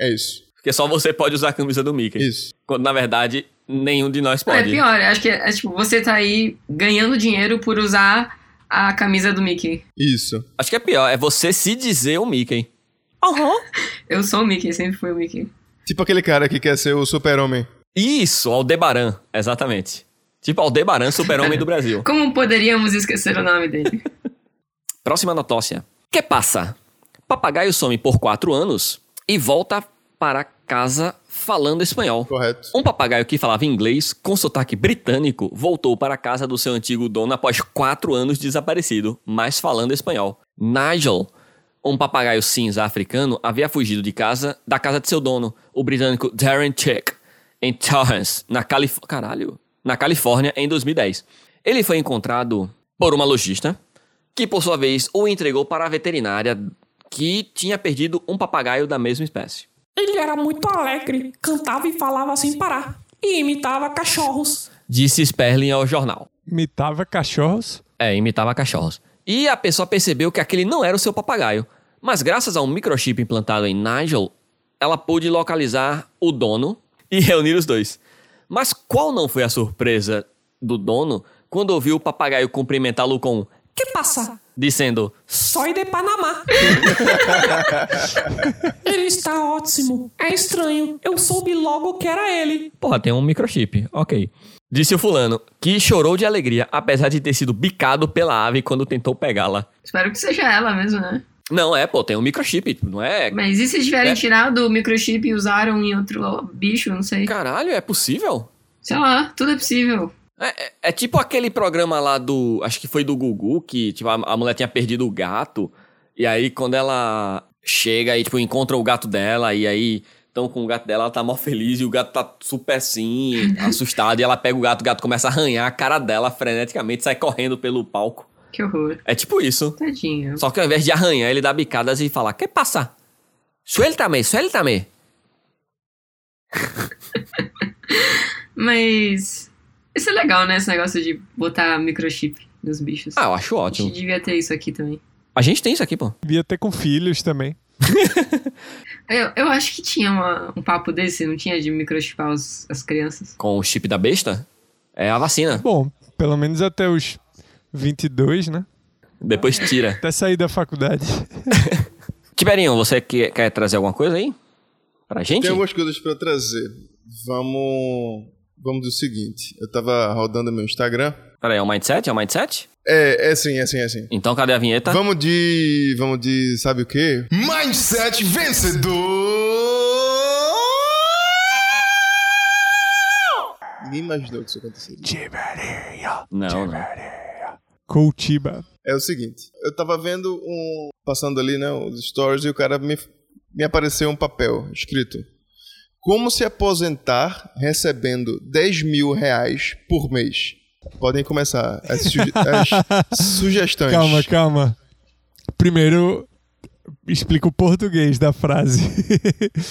Speaker 4: É isso.
Speaker 1: Porque só você pode usar a camisa do Mickey.
Speaker 4: Isso.
Speaker 1: Quando na verdade nenhum de nós
Speaker 3: É
Speaker 1: pode.
Speaker 3: pior, eu acho que é, tipo, você tá aí ganhando dinheiro por usar a camisa do Mickey.
Speaker 4: Isso.
Speaker 1: Acho que é pior, é você se dizer o Mickey.
Speaker 7: Aham. (laughs)
Speaker 3: Eu sou o Mickey, sempre fui o Mickey.
Speaker 4: Tipo aquele cara que quer ser o super-homem.
Speaker 1: Isso, Aldebaran, exatamente. Tipo Aldebaran, super-homem do Brasil. (laughs)
Speaker 3: Como poderíamos esquecer o nome dele? (laughs)
Speaker 1: Próxima notócia. Que passa? Papagaio some por quatro anos e volta para casa falando espanhol.
Speaker 4: Correto.
Speaker 1: Um papagaio que falava inglês com sotaque britânico voltou para a casa do seu antigo dono após quatro anos desaparecido, mas falando espanhol. Nigel, um papagaio cinza africano, havia fugido de casa da casa de seu dono, o britânico Darren Chick, em Torrance, na, Calif Caralho, na Califórnia, em 2010. Ele foi encontrado por uma lojista, que por sua vez o entregou para a veterinária que tinha perdido um papagaio da mesma espécie.
Speaker 7: Ele era muito alegre, cantava e falava sem parar. E imitava cachorros.
Speaker 1: Disse Sperling ao jornal.
Speaker 2: Imitava cachorros.
Speaker 1: É, imitava cachorros. E a pessoa percebeu que aquele não era o seu papagaio. Mas graças a um microchip implantado em Nigel, ela pôde localizar o dono e reunir os dois. Mas qual não foi a surpresa do dono quando ouviu o papagaio cumprimentá-lo com
Speaker 7: Que passa?
Speaker 1: Dizendo:
Speaker 7: Soy de Panamá. (laughs) ele está ótimo. É estranho. Eu soube logo que era ele.
Speaker 1: Porra, tem um microchip. Ok. Disse o fulano, que chorou de alegria, apesar de ter sido bicado pela ave quando tentou pegá-la.
Speaker 3: Espero que seja ela mesmo, né?
Speaker 1: Não, é, pô, tem um microchip, não é?
Speaker 3: Mas e se tiverem
Speaker 1: É.
Speaker 3: tirado o microchip e usaram em outro bicho, não sei.
Speaker 1: Caralho, é possível?
Speaker 3: Sei lá, tudo é possível.
Speaker 1: É, é- é tipo aquele programa lá do. Acho que foi do Gugu, que tipo, a, a mulher tinha perdido o gato. E aí, quando ela chega e tipo, encontra o gato dela, e aí estão com o gato dela, ela tá mó feliz, e o gato tá super assim, (laughs) assustado, e ela pega o gato, o gato começa a arranhar a cara dela freneticamente, sai correndo pelo palco.
Speaker 3: Que horror.
Speaker 1: É tipo isso.
Speaker 3: Tadinho.
Speaker 1: Só que ao invés de arranhar, ele dá bicadas e fala: Que passa? Suelta-me, suelta-me. (laughs)
Speaker 3: Mas. Isso é legal, né? Esse negócio de botar microchip. dos bichos.
Speaker 1: Ah, eu acho
Speaker 3: a gente
Speaker 1: ótimo.
Speaker 3: devia ter isso aqui também.
Speaker 1: A gente tem isso aqui, pô.
Speaker 2: Devia ter com filhos também. (laughs)
Speaker 3: Eu, eu acho que tinha uma- um papo desse, não tinha de microchipar os- as crianças.
Speaker 1: Com o chip da besta. É a vacina.
Speaker 2: Bom, pelo menos até os 22, né?
Speaker 1: Depois tira.
Speaker 2: Até sair da faculdade. (laughs)
Speaker 1: Tiberinho, você que- quer trazer alguma coisa aí? Pra gente?
Speaker 4: Tem algumas coisas pra trazer. Vamos. Vamos do seguinte. Eu tava rodando meu Instagram.
Speaker 1: Peraí, é o Mindset? É o Mindset?
Speaker 4: É, é sim, é sim, é sim.
Speaker 1: Então cadê a vinheta?
Speaker 4: Vamos de. Vamos de. Sabe o quê? Mindset vencedor! Ninguém imaginou que isso aconteceria.
Speaker 1: Não, não.
Speaker 2: Coutiba.
Speaker 4: É o seguinte, eu tava vendo um. Passando ali, né, os stories, e o cara me, me apareceu um papel escrito. Como se aposentar recebendo 10 mil reais por mês? Podem começar as, suge- (laughs) as sugestões.
Speaker 2: Calma, calma. Primeiro, explica o português da frase.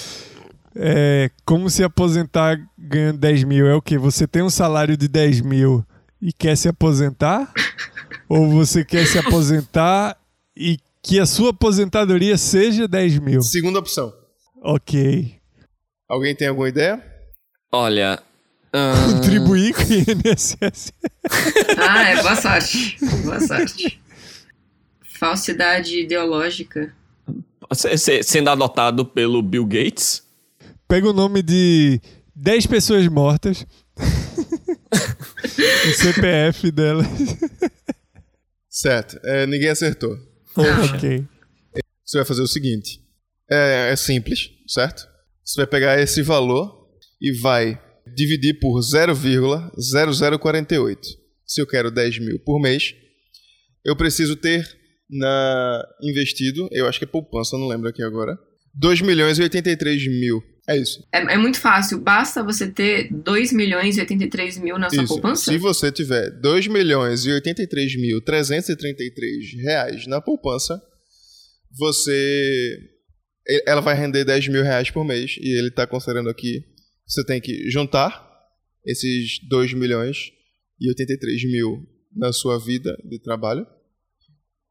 Speaker 2: (laughs) é, como se aposentar ganhando 10 mil? É o quê? Você tem um salário de 10 mil e quer se aposentar? (laughs) Ou você quer se aposentar e que a sua aposentadoria seja 10 mil?
Speaker 4: Segunda opção.
Speaker 2: Ok.
Speaker 4: Alguém tem alguma ideia?
Speaker 1: Olha. ahn,
Speaker 2: Contribuir com o INSS. (laughs)
Speaker 3: Ah, é, boa sorte. Boa sorte. Falsidade ideológica.
Speaker 1: se- se- sendo adotado pelo Bill Gates.
Speaker 2: Pega o nome de 10 pessoas mortas. (laughs) o CPF delas.
Speaker 4: Certo, é, ninguém acertou.
Speaker 2: ok.
Speaker 4: Você vai fazer o seguinte: é, é simples, certo? Você vai pegar esse valor e vai dividir por 0,0048. Se eu quero 10 mil por mês, eu preciso ter na investido, eu acho que é poupança, não lembro aqui agora, 2 milhões e 83 mil. É isso.
Speaker 3: É, é muito fácil. Basta você ter 2 milhões e 83 mil na sua
Speaker 4: isso.
Speaker 3: poupança?
Speaker 4: Se você tiver 2 milhões e 83 mil 333 reais na poupança, você ela vai render 10 mil reais por mês e ele está considerando aqui que você tem que juntar esses 2 milhões e 83 mil na sua vida de trabalho.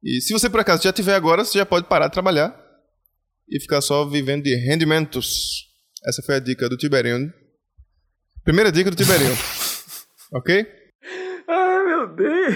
Speaker 4: E se você por acaso já tiver agora, você já pode parar de trabalhar e ficar só vivendo de rendimentos. Essa foi a dica do Tiberinho. Primeira dica do Tiberinho. (laughs) ok?
Speaker 1: Ai, meu Deus.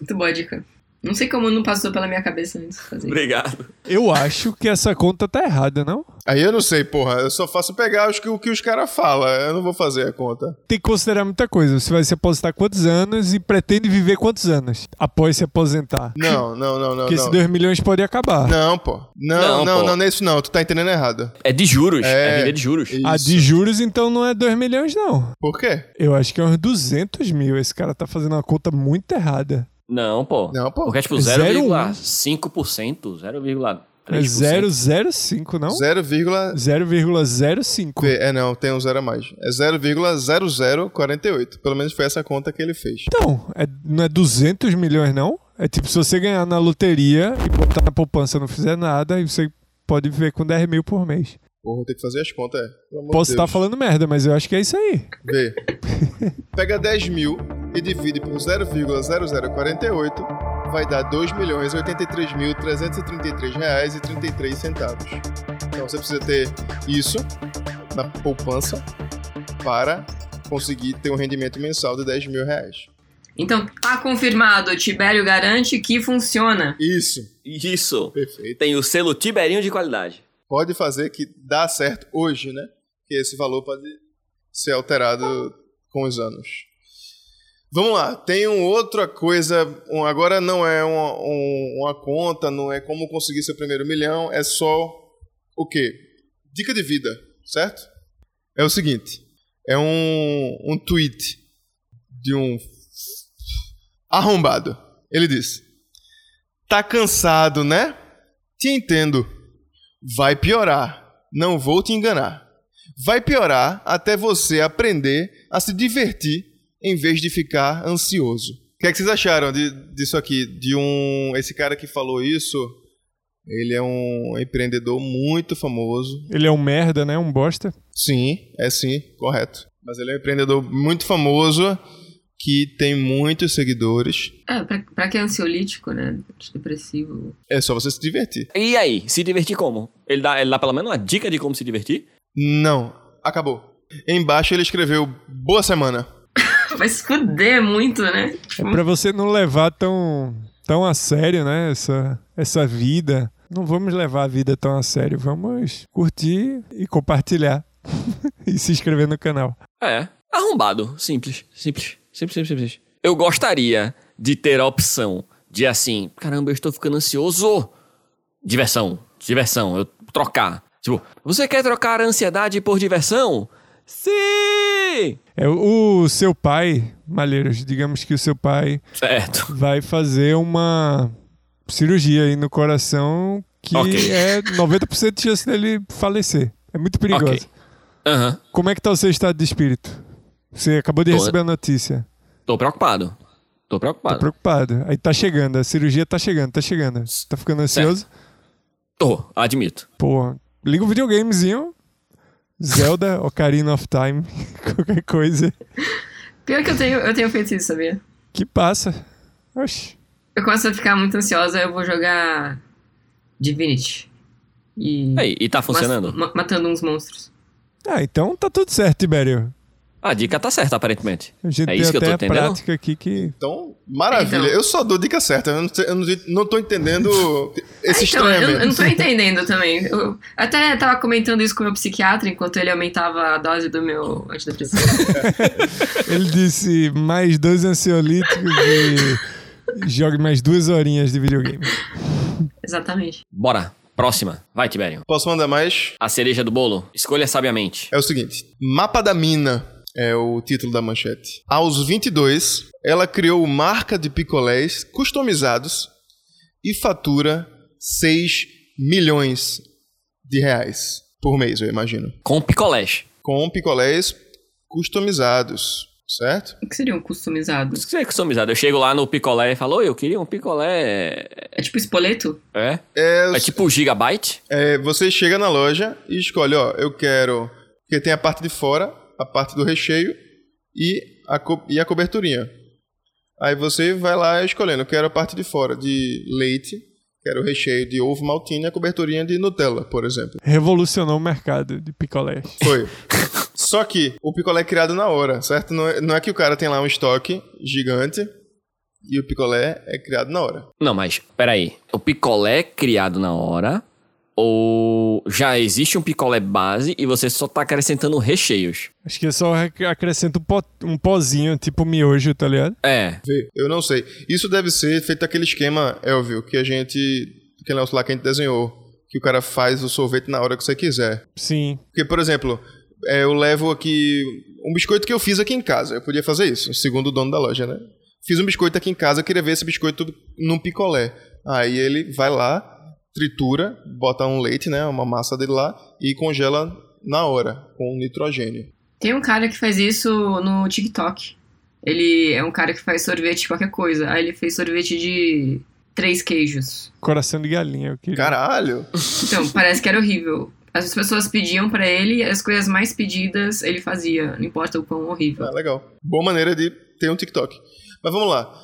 Speaker 3: Muito boa dica. Não sei como não passou pela minha cabeça antes de fazer isso.
Speaker 1: Obrigado.
Speaker 2: Eu acho que essa conta tá errada, não?
Speaker 4: Aí eu não sei, porra. Eu só faço pegar os que, o que os caras falam. Eu não vou fazer a conta.
Speaker 2: Tem que considerar muita coisa. Você vai se aposentar quantos anos e pretende viver quantos anos após se aposentar?
Speaker 4: Não, não, não, não.
Speaker 2: Porque
Speaker 4: não.
Speaker 2: esses 2 milhões pode acabar.
Speaker 4: Não, pô. Não,
Speaker 1: Não,
Speaker 4: não,
Speaker 1: pô.
Speaker 4: não, não é isso não. Tu tá entendendo errado.
Speaker 1: É de juros. É,
Speaker 4: É.
Speaker 1: vender de juros.
Speaker 2: A
Speaker 4: Isso.
Speaker 2: de juros, então, não é 2 milhões, não.
Speaker 4: Por quê?
Speaker 2: Eu acho que é uns 200 mil. Esse cara tá fazendo uma conta muito errada.
Speaker 1: Não, pô.
Speaker 4: Não, pô.
Speaker 1: Porque é tipo
Speaker 2: É
Speaker 1: 0,5%, 0,3%.
Speaker 2: É 0,05, não?
Speaker 4: 0,...
Speaker 2: 0,05.
Speaker 4: É, não, tem um zero a mais. É 0,0048. Pelo menos foi essa conta que ele fez.
Speaker 2: Então, é- não é 200 milhões, não? É tipo, se você ganhar na loteria e botar na poupança e não fizer nada, aí você pode viver com 10 mil por mês.
Speaker 4: Porra, vou ter que fazer as contas, é.
Speaker 2: Posso estar
Speaker 4: Deus.
Speaker 2: falando merda, mas eu acho que é isso aí.
Speaker 4: Vê. (laughs) Pega 10 mil e divide por 0,0048, vai dar 2 milhões 83 mil 333 reais e 33 centavos. Então você precisa ter isso na poupança para conseguir ter um rendimento mensal de 10 mil reais.
Speaker 3: Então, tá confirmado. Tibério garante que funciona.
Speaker 4: Isso,
Speaker 1: Isso.
Speaker 4: perfeito.
Speaker 1: Tem o selo Tiberinho de qualidade.
Speaker 4: Pode fazer que dá certo hoje, né? Que esse valor pode ser alterado com os anos. Vamos lá, tem uma outra coisa. um- agora não é uma, um- uma conta, não é como conseguir seu primeiro milhão, é só o quê? Dica de vida, certo? É o seguinte: é um, um tweet de um arrombado. Ele diz: Tá cansado, né? Te entendo. Vai piorar. Não vou te enganar. Vai piorar até você aprender a se divertir em vez de ficar ansioso. O que, é que vocês acharam de- disso aqui? De um. Esse cara que falou isso. Ele é um empreendedor muito famoso.
Speaker 2: Ele é um merda, né? Um bosta.
Speaker 4: Sim, é sim, correto. Mas ele é um empreendedor muito famoso que tem muitos seguidores.
Speaker 3: É, pra, pra que é ansiolítico, né? Depressivo.
Speaker 4: É só você se divertir.
Speaker 1: E aí, se divertir como? Ele dá, ele dá pelo menos uma dica de como se divertir?
Speaker 4: Não, acabou. Embaixo ele escreveu boa semana. (laughs)
Speaker 3: Vai se fuder muito, né?
Speaker 2: É pra você não levar tão, tão a sério, né? Essa, essa vida. Não vamos levar a vida tão a sério. Vamos curtir e compartilhar. (laughs) e se inscrever no canal.
Speaker 1: É. Arrombado. Simples. Simples. Simples, simples, simples. Eu gostaria de ter a opção de assim, caramba, eu estou ficando ansioso. Diversão. Diversão. Eu trocar. Tipo, você quer trocar a ansiedade por diversão? Sim!
Speaker 2: É o, seu pai, Malheiros, digamos que o seu pai
Speaker 1: Certo.
Speaker 2: vai fazer uma cirurgia aí no coração que
Speaker 1: Ok.
Speaker 2: é 90% de chance dele falecer. É muito perigoso.
Speaker 1: Ok. Aham.
Speaker 2: Como é que tá o seu estado de espírito? Você acabou de
Speaker 1: Tô-
Speaker 2: receber a notícia.
Speaker 1: Tô preocupado. Tô
Speaker 2: Tá
Speaker 1: preocupado.
Speaker 2: preocupado. Aí tá chegando, a cirurgia tá chegando, tá chegando. Tá ficando ansioso?
Speaker 1: Tô, admito.
Speaker 2: Pô, liga um videogamezinho. Zelda, (laughs) Ocarina of Time, (laughs) qualquer coisa.
Speaker 3: Pior que eu tenho, eu tenho feito isso, sabia?
Speaker 2: Que passa. Oxi.
Speaker 3: Eu começo a ficar muito ansiosa, eu vou jogar Divinity. E.
Speaker 1: Aí, e tá funcionando?
Speaker 3: mas- matando uns monstros.
Speaker 2: Ah, então tá tudo certo, Tibério.
Speaker 1: A dica tá certa, aparentemente.
Speaker 2: A gente
Speaker 1: É
Speaker 2: tem
Speaker 1: isso que eu tô
Speaker 2: a
Speaker 1: entendendo?
Speaker 2: prática aqui que.
Speaker 4: Então, maravilha.
Speaker 3: Então.
Speaker 4: Eu só dou dica certa. Eu não, eu não, não tô entendendo esse
Speaker 3: Então, eu, eu não tô entendendo também. Eu até tava comentando isso com o meu psiquiatra enquanto ele aumentava a dose do meu antidepressivo. (laughs)
Speaker 2: Ele disse mais dois ansiolíticos e jogue mais duas horinhas de videogame.
Speaker 3: Exatamente.
Speaker 1: Bora. Próxima. Vai, Tibério.
Speaker 4: Posso mandar mais?
Speaker 1: A cereja do bolo. Escolha sabiamente.
Speaker 4: É o seguinte: Mapa da Mina é o título da manchete. Aos 22, ela criou marca de picolés customizados e fatura 6 milhões de reais por mês, eu imagino.
Speaker 1: Com picolés.
Speaker 4: Com picolés customizados, certo?
Speaker 3: O que seriam customizados?
Speaker 1: Isso que é customizado. Eu chego lá no picolé e falo, oi, eu queria um picolé.
Speaker 3: É tipo espoleto?
Speaker 1: É?
Speaker 4: É,
Speaker 1: É tipo gigabyte?
Speaker 4: é, você chega na loja e escolhe, ó, eu quero. Porque tem a parte de fora, a parte do recheio e a, co- e a coberturinha. Aí você vai lá escolhendo, eu quero a parte de fora de leite, quero o recheio de ovo maltine e a coberturinha de Nutella, por exemplo.
Speaker 2: Revolucionou o mercado de picolés.
Speaker 4: Foi. (laughs) Só que o picolé é criado na hora, certo? Não é, não é que o cara tem lá um estoque gigante e o picolé é criado na hora.
Speaker 1: Não, mas peraí. O picolé é criado na hora ou já existe um picolé base e você só tá acrescentando recheios?
Speaker 2: Acho que eu só ac- acrescento um, pó, um pozinho, tipo miojo, tá ligado?
Speaker 1: É.
Speaker 4: Vê, eu não sei. Isso deve ser feito aquele esquema, Elvio, que a gente. Aquele negócio lá que a gente desenhou. Que o cara faz o sorvete na hora que você quiser.
Speaker 2: Sim.
Speaker 4: Porque, por exemplo, é, eu levo aqui um biscoito que eu fiz aqui em casa. Eu podia fazer isso, segundo o dono da loja, né? Fiz um biscoito aqui em casa, eu queria ver esse biscoito num picolé. Aí ele vai lá, tritura, bota um leite, né? Uma massa dele lá e congela na hora, com nitrogênio.
Speaker 3: Tem um cara que faz isso no TikTok. Ele é um cara que faz sorvete de qualquer coisa. Aí ele fez sorvete de três queijos.
Speaker 2: Coração de galinha, eu queria.
Speaker 4: Caralho!
Speaker 3: Então, parece que era horrível. As pessoas pediam pra ele, as coisas mais pedidas ele fazia, não importa o quão horrível.
Speaker 4: Ah, legal. Boa maneira de ter um TikTok. Mas vamos lá.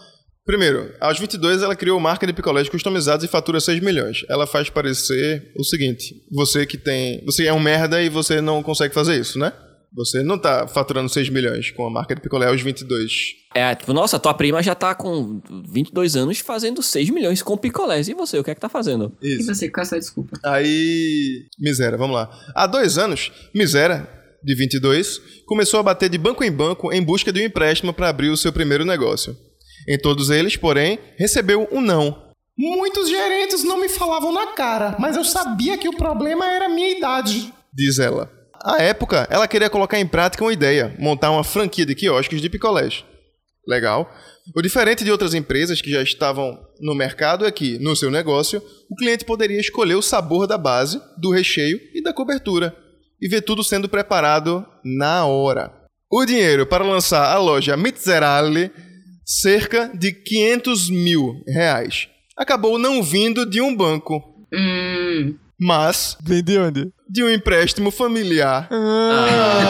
Speaker 4: Primeiro, aos 22 ela criou marca de picolés customizados e fatura 6 milhões. Ela faz parecer o seguinte: você que tem. Você é um merda e você não consegue fazer isso, né? Você não tá faturando 6 milhões com a marca de picolé aos 22.
Speaker 1: É, tipo, nossa, tua prima já tá com 22 anos fazendo 6 milhões com picolés. E você, o que é que tá fazendo?
Speaker 3: E
Speaker 4: Isso.
Speaker 3: você, qual é a sua desculpa?
Speaker 4: Aí. Misera, vamos lá. Há dois anos, Misera, de 22, começou a bater de banco em banco em busca de um empréstimo para abrir o seu primeiro negócio. Em todos eles, porém, recebeu um não.
Speaker 8: Muitos gerentes não me falavam na cara, mas eu sabia que o problema era a minha idade.
Speaker 4: diz ela. À época, ela queria colocar em prática uma ideia, montar uma franquia de quiosques de picolés. Legal. O diferente de outras empresas que já estavam no mercado é que, no seu negócio, o cliente poderia escolher o sabor da base, do recheio e da cobertura, e ver tudo sendo preparado na hora. O dinheiro para lançar a loja Mitzerale, cerca de 500 mil reais, acabou não vindo de um banco,
Speaker 3: Hum.
Speaker 4: mas
Speaker 2: Vem de onde?
Speaker 4: de um empréstimo familiar.
Speaker 2: Ah,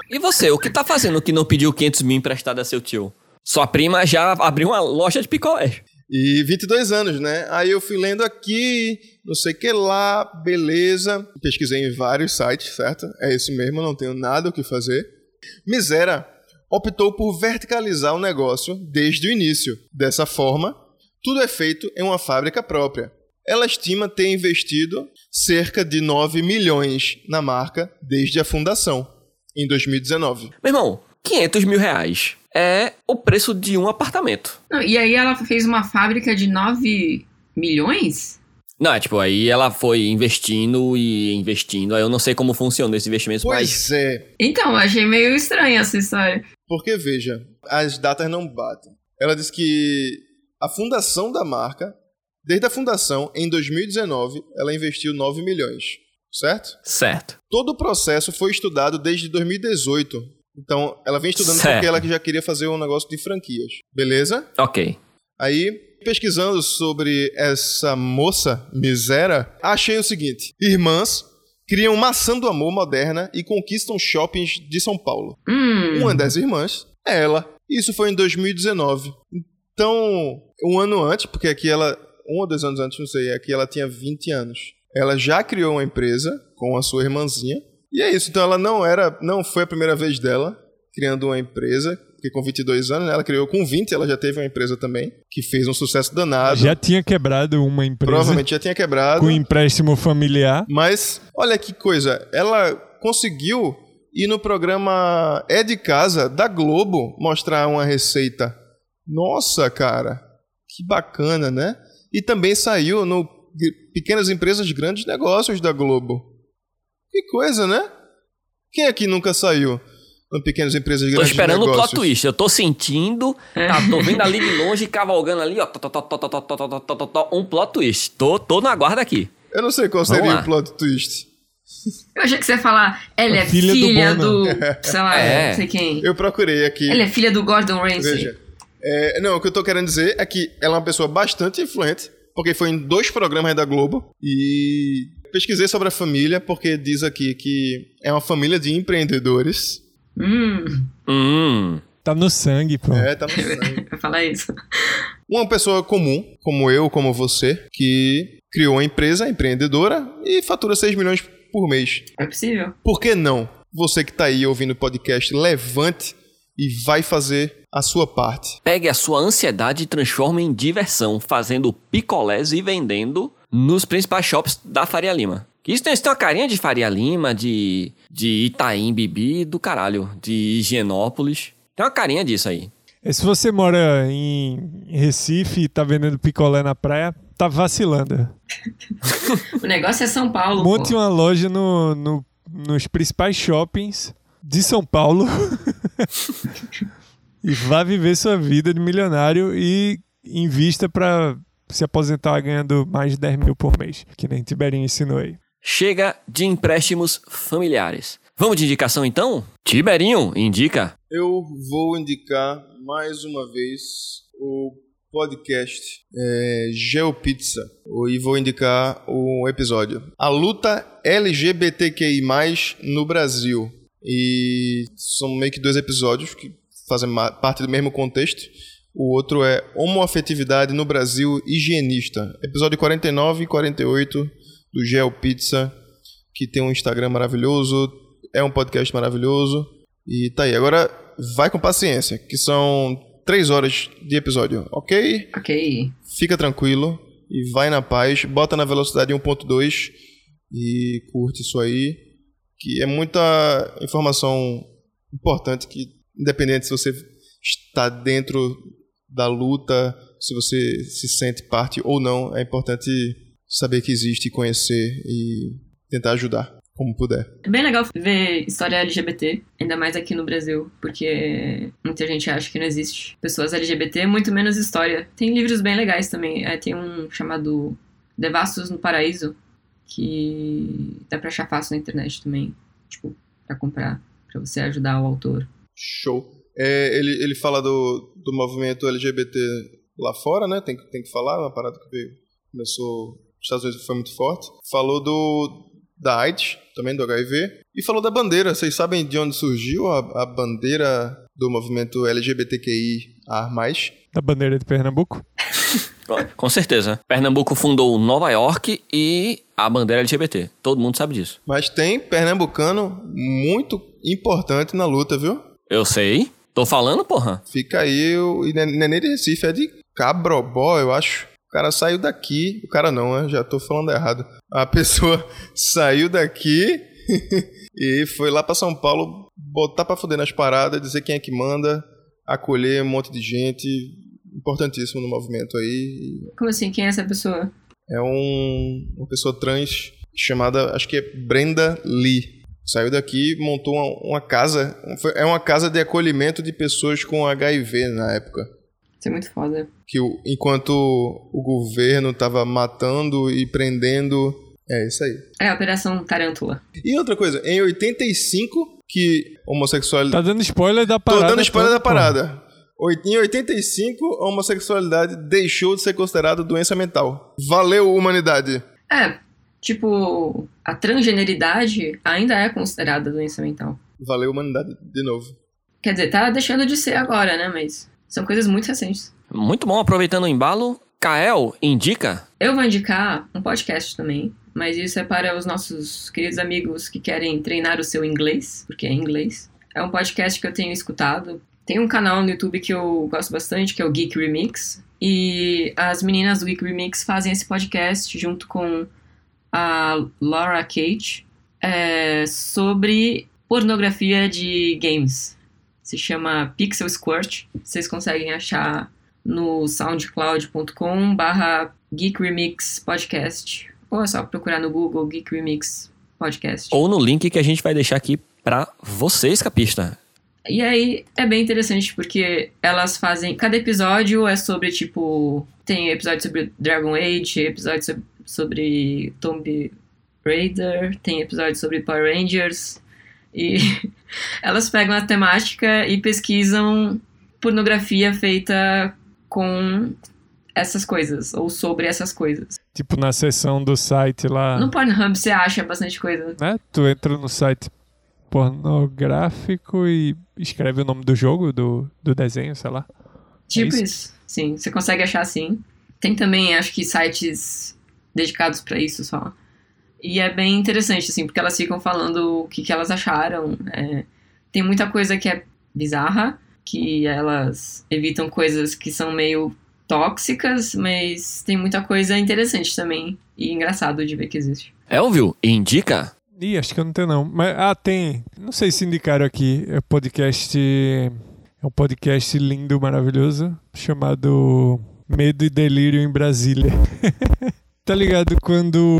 Speaker 2: (laughs)
Speaker 1: E você, o que tá fazendo que não pediu 500 mil emprestado a seu tio? Sua prima já abriu uma loja de picolé.
Speaker 4: E 22 anos, né? Aí eu fui lendo aqui, não sei o que lá, beleza. Pesquisei em vários sites, certo? É isso mesmo, não tenho nada o que fazer. Misera optou por verticalizar o negócio desde o início. Dessa forma, tudo é feito em uma fábrica própria. Ela estima ter investido cerca de 9 milhões na marca desde a fundação, em 2019.
Speaker 1: Meu irmão, 500 mil reais é o preço de um apartamento.
Speaker 3: Não, e aí ela fez uma fábrica de 9 milhões?
Speaker 1: Não, é tipo, aí ela foi investindo e investindo. Aí eu não sei como funciona esse investimento, mas.
Speaker 4: Pois é,
Speaker 3: Então, eu achei meio estranha essa história.
Speaker 4: Porque veja, as datas não batem. Ela diz que a fundação da marca, desde a fundação, em 2019, ela investiu 9 milhões, certo?
Speaker 1: Certo.
Speaker 4: Todo o processo foi estudado desde 2018. Então, ela vem estudando
Speaker 1: Certo.
Speaker 4: porque ela já queria fazer um negócio de franquias. Beleza?
Speaker 1: Ok.
Speaker 4: Aí, pesquisando sobre essa moça misera, achei o seguinte: irmãs criam maçã do amor moderna e conquistam shoppings de São Paulo.
Speaker 3: Hum.
Speaker 4: Uma das irmãs é ela. Isso foi em 2019. Então, um ano antes, porque aqui ela. Um ou dois anos antes, não sei, aqui ela tinha 20 anos. Ela já criou uma empresa com a sua irmãzinha. E é isso. Então ela não era. Não foi a primeira vez dela criando uma empresa. Porque com 22 anos, né, ela criou com 20, ela já teve uma empresa também, que fez um sucesso danado.
Speaker 2: Já tinha quebrado uma empresa
Speaker 4: Provavelmente já tinha quebrado.
Speaker 2: com empréstimo familiar.
Speaker 4: Mas, olha que coisa, ela conseguiu ir no programa É de Casa da Globo mostrar uma receita. Nossa, cara, que bacana, né? E também saiu no Pequenas Empresas Grandes Negócios da Globo. Que coisa, né? Quem aqui nunca saiu pequenas empresas grandes.
Speaker 1: Tô esperando o plot twist. Eu tô sentindo, tá, tô vendo ali de longe, cavalgando ali, ó. Um plot twist. Tô, tô na guarda aqui.
Speaker 4: Eu não sei qual seria o plot twist.
Speaker 3: Eu achei que você ia falar, ela é
Speaker 2: filha,
Speaker 3: filha
Speaker 2: do,
Speaker 3: do sei lá,
Speaker 1: é.
Speaker 3: não sei quem.
Speaker 4: Eu procurei aqui.
Speaker 3: Ela é filha do Gordon Ramsay.
Speaker 4: Veja, é, não, o que eu tô querendo dizer é que ela é uma pessoa bastante influente, porque foi em dois programas da Globo e pesquisei sobre a família, porque diz aqui que é uma família de empreendedores
Speaker 3: Hum,
Speaker 1: Hum.
Speaker 2: Tá no sangue, pô.
Speaker 4: É, tá no (laughs) sangue.
Speaker 3: falar isso.
Speaker 4: Uma pessoa comum, como eu, como você, que criou uma empresa empreendedora e fatura 6 milhões por mês.
Speaker 3: É possível.
Speaker 4: Por que não? Você que tá aí ouvindo o podcast, levante e vai fazer a sua parte.
Speaker 1: Pegue a sua ansiedade e transforme em diversão, fazendo picolés e vendendo nos principais shops da Faria Lima. Que Isso tem, isso tem uma carinha de Faria Lima, de, de Itaim Bibi, do caralho, de Higienópolis. Tem uma carinha disso aí.
Speaker 2: E se você mora em Recife e tá vendendo picolé na praia, tá vacilando. (laughs)
Speaker 3: O negócio é São Paulo.
Speaker 2: Monte
Speaker 3: pô.
Speaker 2: uma loja no, no- nos principais shoppings de São Paulo (laughs) e vá viver sua vida de milionário e invista pra se aposentar ganhando mais de 10 mil por mês, que nem Tiberinho ensinou aí.
Speaker 1: Chega de empréstimos familiares. Vamos de indicação então? Tiberinho, indica.
Speaker 4: Eu vou indicar mais uma vez o podcast é, GeoPizza e vou indicar o episódio. A luta LGBTQI+, no Brasil. E são meio que dois episódios que fazem parte do mesmo contexto. O outro é Homoafetividade no Brasil Higienista. Episódio 49 e 48 do GeoPizza, que tem um Instagram maravilhoso, é um podcast maravilhoso. E tá aí. Agora vai com paciência, que são três horas de episódio, ok?
Speaker 3: Ok.
Speaker 4: Fica tranquilo e vai na paz. Bota na velocidade 1.2 e curte isso aí. Que é muita informação importante que, independente se você está dentro da luta, se você se sente parte ou não, é importante saber que existe, conhecer e tentar ajudar como puder.
Speaker 3: É bem legal ver história LGBT, ainda mais aqui no Brasil, porque muita gente acha que não existe pessoas LGBT, muito menos história. Tem livros bem legais também. É, tem um chamado Devassos no Paraíso, que dá pra achar fácil na internet também, tipo, pra comprar, pra você ajudar o autor.
Speaker 4: Show. É, ele, ele fala do, do movimento LGBT lá fora, né? Tem, tem que falar, uma parada que veio, começou nos Estados Unidos foi muito forte. Falou do, da AIDS, também do HIV, e falou da bandeira. Vocês sabem de onde surgiu a, a bandeira do movimento LGBTQIA+.
Speaker 2: Da bandeira de Pernambuco?
Speaker 1: Com certeza. Pernambuco fundou Nova York e a bandeira LGBT. Todo mundo sabe disso.
Speaker 4: Mas tem pernambucano muito importante na luta, viu?
Speaker 1: Eu sei. Tô falando, porra.
Speaker 4: Fica aí, o, não é nem de Recife, é de Cabrobó, eu acho. O cara saiu daqui, o cara não, né? Já tô falando errado. A pessoa (laughs) saiu daqui (laughs) e foi lá pra São Paulo botar pra fuder nas paradas, dizer quem é que manda, acolher um monte de gente, importantíssimo no movimento aí.
Speaker 3: Como assim? Quem é essa pessoa?
Speaker 4: É um, uma pessoa trans chamada, acho que é Brenda Lee. Saiu daqui, montou uma, uma casa, é uma casa de acolhimento de pessoas com HIV na época.
Speaker 3: Isso é muito foda.
Speaker 4: Que o- enquanto o governo tava matando e prendendo. É isso aí.
Speaker 3: É a Operação Tarântula.
Speaker 4: E outra coisa, em 85, que homossexualidade.
Speaker 2: Tá dando spoiler da
Speaker 4: Tô
Speaker 2: parada.
Speaker 4: dando spoiler
Speaker 2: toda,
Speaker 4: da parada. Em 85, a homossexualidade deixou de ser considerada doença mental. Valeu, humanidade.
Speaker 3: É, tipo, a transgeneridade ainda é considerada doença mental.
Speaker 4: Valeu, humanidade, de novo.
Speaker 3: Quer dizer, tá deixando de ser agora, né? Mas são coisas muito recentes.
Speaker 1: Muito bom, aproveitando o embalo. Kael, indica.
Speaker 3: Eu vou indicar um podcast também, mas isso é para os nossos queridos amigos que querem treinar o seu inglês, porque é inglês. É um podcast que eu tenho escutado. Tem um canal no YouTube que eu gosto bastante, que é o Geek Remix. E as meninas do Geek Remix fazem esse podcast junto com a Laura Kate é, sobre pornografia de games. Se chama Pixel Squirt. Vocês conseguem achar no soundcloud.com barra Geek Remix Podcast. Ou é só procurar no Google Geek Remix Podcast.
Speaker 1: Ou no link que a gente vai deixar aqui pra vocês, capista.
Speaker 3: E aí é bem interessante porque elas fazem. Cada episódio é sobre tipo. Tem episódio sobre Dragon Age, episódio sobre, sobre Tomb Raider, tem episódio sobre Power Rangers. E (laughs) elas pegam a temática e pesquisam pornografia feita com essas coisas, ou sobre essas coisas.
Speaker 2: Tipo na seção do site lá.
Speaker 3: No Pornhub você acha bastante coisa.
Speaker 2: né? Tu entra no site pornográfico e escreve o nome do jogo, do, do desenho, sei lá.
Speaker 3: Tipo
Speaker 2: isso?
Speaker 3: isso. Sim, você consegue achar assim. Tem também, acho que, sites dedicados pra isso só. E é bem interessante, assim, porque elas ficam falando o que, que elas acharam. É, tem muita coisa que é bizarra, que elas evitam coisas que são meio tóxicas, mas tem muita coisa interessante também e engraçado de ver que existe.
Speaker 1: Elvio, indica.
Speaker 2: Ih, acho que eu não tenho não. Mas, ah, tem. Não sei se indicaram aqui. É podcast. É um podcast lindo, maravilhoso, chamado Medo e Delírio em Brasília. (laughs) tá ligado quando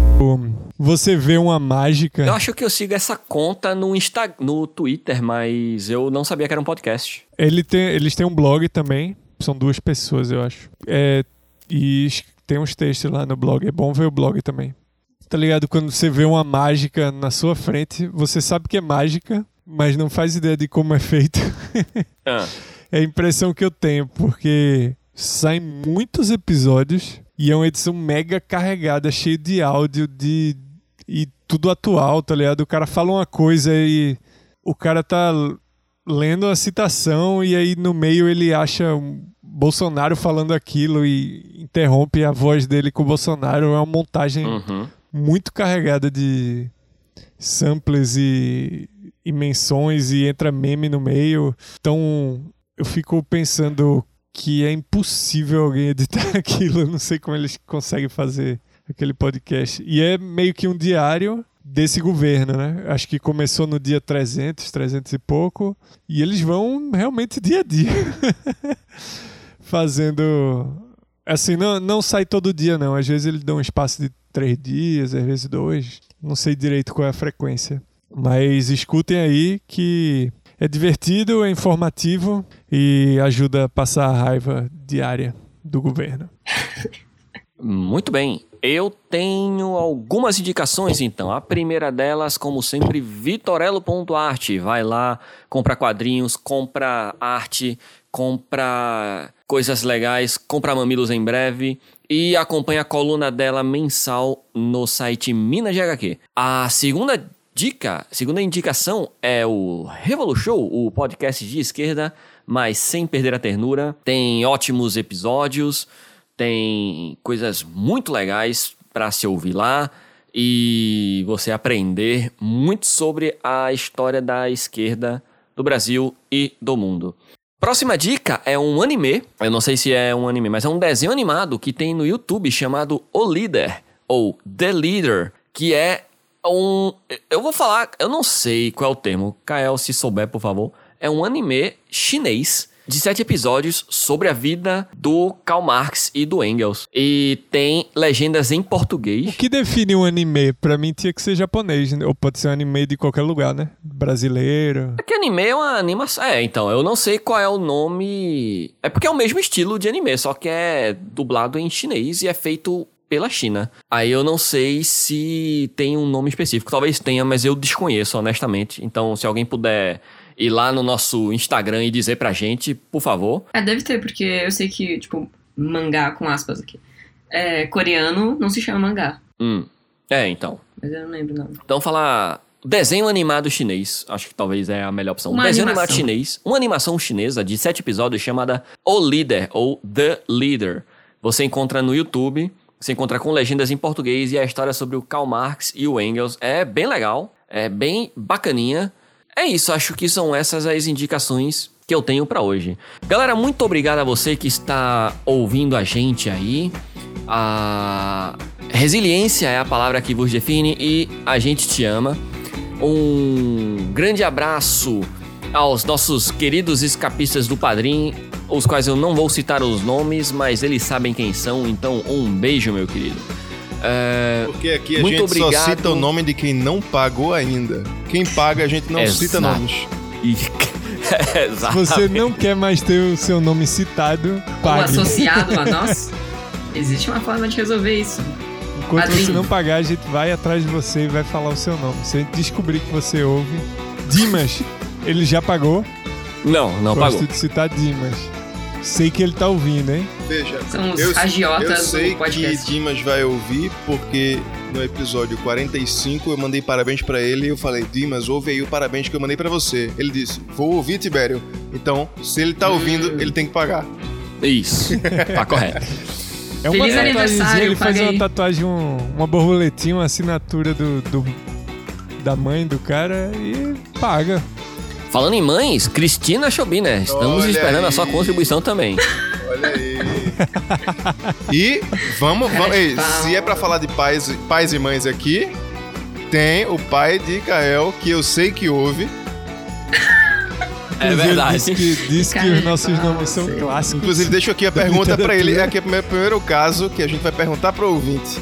Speaker 2: você vê uma mágica?
Speaker 1: Eu acho que eu sigo essa conta no, Insta no Twitter, mas eu não sabia que era um podcast.
Speaker 2: Ele tem, eles têm um blog também. São duas pessoas, eu acho. É, e tem uns textos lá no blog. É bom ver o blog também. Tá ligado? Quando você vê uma mágica na sua frente, você sabe que é mágica, mas não faz ideia de como é feito.
Speaker 1: Ah, (laughs)
Speaker 2: É a impressão que eu tenho, porque saem muitos episódios e é uma edição mega carregada, cheio de áudio de e tudo atual, tá ligado? O cara fala uma coisa e o cara tá lendo a citação e aí no meio ele acha um Bolsonaro falando aquilo e interrompe a voz dele com o Bolsonaro. É uma montagem
Speaker 1: uhum.
Speaker 2: muito carregada de samples e, e menções e entra meme no meio. Então eu fico pensando que é impossível alguém editar (laughs) aquilo. Eu não sei como eles conseguem fazer aquele podcast. E é meio que um diário desse governo, né? Acho que começou no dia 300, 300 e pouco. E eles vão realmente dia a dia. (laughs) Fazendo. Assim, não, não sai todo dia, não. Às vezes eles dão um espaço de três dias, às vezes dois. Não sei direito qual é a frequência. Mas escutem aí que é divertido, é informativo e ajuda a passar a raiva diária do governo. (laughs)
Speaker 1: Muito bem. Eu tenho algumas indicações, então. A primeira delas, como sempre, vitorello.art. Vai lá, compra quadrinhos, compra arte, compra coisas legais, compra mamilos em breve e acompanha a coluna dela mensal no site Minas de HQ. A segunda dica, segunda indicação é o Revolu Show, o podcast de esquerda, mas sem perder a ternura. Tem ótimos episódios, tem coisas muito legais para se ouvir lá e você aprender muito sobre a história da esquerda do Brasil e do mundo. Próxima dica é um anime. Eu não sei se é um anime, mas é um desenho animado que tem no YouTube chamado O Líder ou The Leader, que é um. Eu vou falar, eu não sei qual é o termo. Kael, se souber, por favor. É um anime chinês de sete episódios sobre a vida do Karl Marx e do Engels. E tem legendas em
Speaker 2: O
Speaker 1: português.
Speaker 2: que define um anime? Pra mim tinha que ser japonês, né? ou pode ser um anime de qualquer lugar, né? Brasileiro.
Speaker 1: É que anime é uma animação. É, então, eu não sei qual é o nome. É porque é o mesmo estilo de anime, só que é dublado em chinês e é feito pela China. Aí eu não sei se tem um nome específico. Talvez tenha, mas eu desconheço, honestamente. Então, se alguém puder ir lá no nosso Instagram e dizer pra gente, por favor.
Speaker 3: É, deve ter, porque eu sei que, tipo, mangá com aspas aqui. É, coreano não se chama mangá,
Speaker 1: Hum. É, então.
Speaker 3: mas eu não lembro o nome.
Speaker 1: Então falar desenho animado chinês, acho que talvez é a melhor opção.
Speaker 3: Uma
Speaker 1: desenho
Speaker 3: animação.
Speaker 1: animado chinês, uma animação chinesa de sete episódios chamada O Líder ou The Leader. Você encontra no YouTube, você encontra com legendas em português e a história sobre o Karl Marx e o Engels é bem legal, é bem bacaninha. É isso, acho que são essas as indicações que eu tenho pra hoje. Galera, muito obrigado a você que está ouvindo a gente aí. A resiliência é a palavra que vos define e a gente te ama. Um grande abraço aos nossos queridos escapistas do Padrim, os quais eu não vou citar os nomes, mas eles sabem quem são, então um beijo, meu querido. É,
Speaker 4: Porque aqui a
Speaker 1: Muito
Speaker 4: gente só
Speaker 1: obrigado.
Speaker 4: cita o nome de quem não pagou ainda. Quem paga, a gente não cita (laughs)
Speaker 1: Exato.
Speaker 4: nomes.
Speaker 1: e...
Speaker 2: Se
Speaker 1: Exatamente.
Speaker 2: você não quer mais ter o seu nome citado,
Speaker 3: Ou
Speaker 2: pague.
Speaker 3: associado a (laughs) nós, existe uma forma de resolver isso.
Speaker 2: Enquanto
Speaker 3: Padrinho.
Speaker 2: você não pagar, a gente vai atrás de você e vai falar o seu nome. Se a gente descobrir que você ouve, Dimas, ele já pagou.
Speaker 1: Não, não
Speaker 2: Gosto
Speaker 1: pagou.
Speaker 2: de citar Dimas. Sei que ele tá ouvindo, hein?
Speaker 4: Veja,
Speaker 3: São os
Speaker 4: eu,
Speaker 3: agiotas
Speaker 4: eu
Speaker 3: do
Speaker 4: sei
Speaker 3: podcast.
Speaker 4: que Dimas vai ouvir, porque no episódio 45 eu mandei parabéns pra ele e eu falei, Dimas, ouve aí o parabéns que eu mandei pra você. Ele disse, vou ouvir, Tibério. Então, se ele tá ouvindo,
Speaker 3: Hum.
Speaker 4: ele tem que pagar.
Speaker 1: Isso, tá correto.
Speaker 2: É uma
Speaker 3: Feliz aniversário,
Speaker 2: ele faz uma tatuagem, um- uma borboletinha, uma assinatura do, do- da mãe do cara e paga.
Speaker 1: Falando em mães, Cristina Chobiner, estamos
Speaker 4: Olha
Speaker 1: esperando a sua
Speaker 4: aí.
Speaker 1: contribuição também.
Speaker 4: Olha aí. e vamos, vamos ei, se é pra falar de pais, pais e mães aqui, tem o pai de Kael, que eu sei que ouve.
Speaker 1: É verdade.
Speaker 2: Disse que, disse que os nossos nomes são clássicos.
Speaker 4: Inclusive, deixo aqui a pergunta pra ele. É aqui o primeiro, caso que a gente vai perguntar pro ouvinte.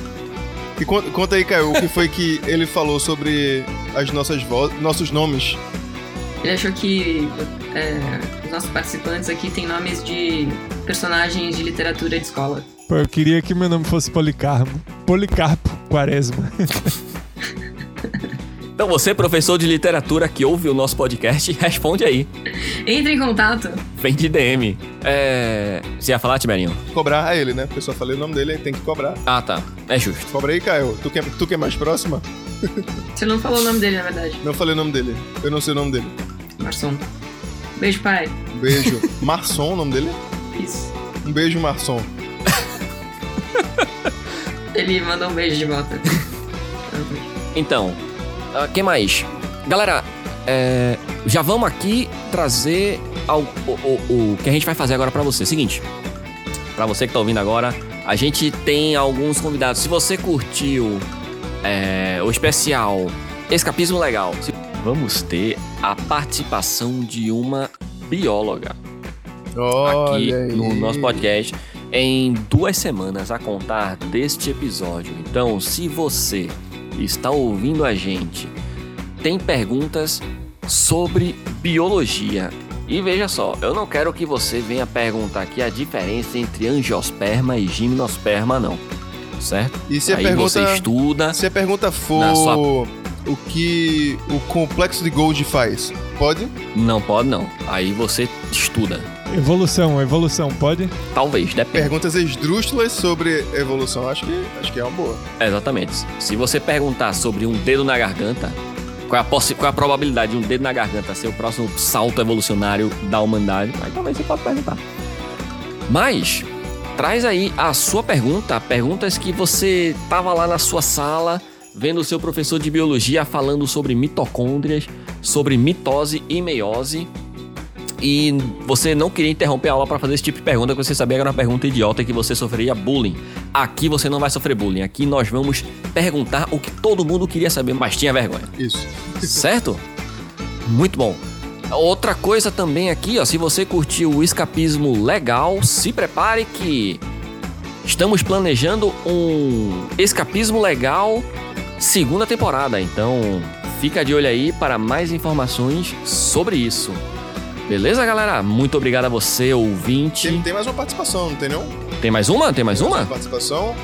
Speaker 4: E conta, conta aí, Caio, o que foi que ele falou sobre as nossas vozes, nossos nomes.
Speaker 3: Ele achou que é, os nossos participantes aqui têm nomes de personagens de literatura de escola.
Speaker 2: Pô, eu queria que meu nome fosse Policarpo. Policarpo Quaresma.
Speaker 1: Então você, professor de literatura que ouve o nosso podcast, (laughs) responde aí.
Speaker 3: Entre em contato.
Speaker 1: Vem de DM. É... Você ia falar, Tiberinho?
Speaker 4: Cobrar a ele, né? Porque eu só falei o nome dele, tem que cobrar.
Speaker 1: Ah, tá. É justo.
Speaker 4: Cobra aí, Caio. Tu que, é, tu que é mais próxima?
Speaker 3: Você não falou o nome dele, na verdade.
Speaker 4: Não falei o nome dele. Eu não sei o nome dele.
Speaker 3: Marçom. Beijo, pai.
Speaker 4: Um beijo. (laughs) Marçom, o nome dele?
Speaker 3: Isso.
Speaker 4: Um beijo, Marçom. (laughs)
Speaker 3: Ele mandou um beijo de volta. (laughs)
Speaker 1: Então, o que mais? Galera, é, já vamos aqui trazer ao- o, o- o que a gente vai fazer agora pra você. Seguinte, pra você que tá ouvindo agora, a gente tem alguns convidados. Se você curtiu é, o especial Escapismo Legal, se- vamos ter a participação de uma bióloga aqui
Speaker 4: Olha aí.
Speaker 1: no nosso podcast em duas semanas a contar deste episódio. Então, se você está ouvindo a gente, tem perguntas sobre biologia. E veja só, eu não quero que você venha perguntar aqui a diferença entre angiosperma e gimnosperma, não. Certo?
Speaker 4: E se a
Speaker 1: Aí
Speaker 4: pergunta,
Speaker 1: você estuda.
Speaker 4: se a pergunta for o que o complexo de Gold faz, pode?
Speaker 1: Não pode, não. Aí você estuda.
Speaker 2: Evolução, evolução, pode?
Speaker 1: Talvez, depende.
Speaker 4: Perguntas esdrúxulas sobre evolução, acho que, acho que é uma boa.
Speaker 1: Exatamente. Se você perguntar sobre um dedo na garganta, qual é a, possi- qual é a probabilidade de um dedo na garganta ser o próximo salto evolucionário da humanidade, aí talvez você pode perguntar. Mas, traz aí a sua pergunta, perguntas que você tava lá na sua sala, vendo o seu professor de biologia falando sobre mitocôndrias, sobre mitose e meiose, e você não queria interromper a aula para fazer esse tipo de pergunta, que você sabia que era uma pergunta idiota e que você sofreria bullying. Aqui você não vai sofrer bullying. Aqui nós vamos perguntar o que todo mundo queria saber, mas tinha vergonha.
Speaker 4: Isso.
Speaker 1: Certo? Muito bom. Outra coisa também aqui, ó, se você curtiu o escapismo legal, se prepare que estamos planejando um escapismo legal segunda temporada. Então, fica de olho aí para mais informações sobre isso. Beleza, galera? Muito obrigado a você, ouvinte.
Speaker 4: Tem, tem mais uma participação, não tem não?
Speaker 1: Tem mais uma? Tem mais
Speaker 4: Tem
Speaker 1: uma?
Speaker 4: participação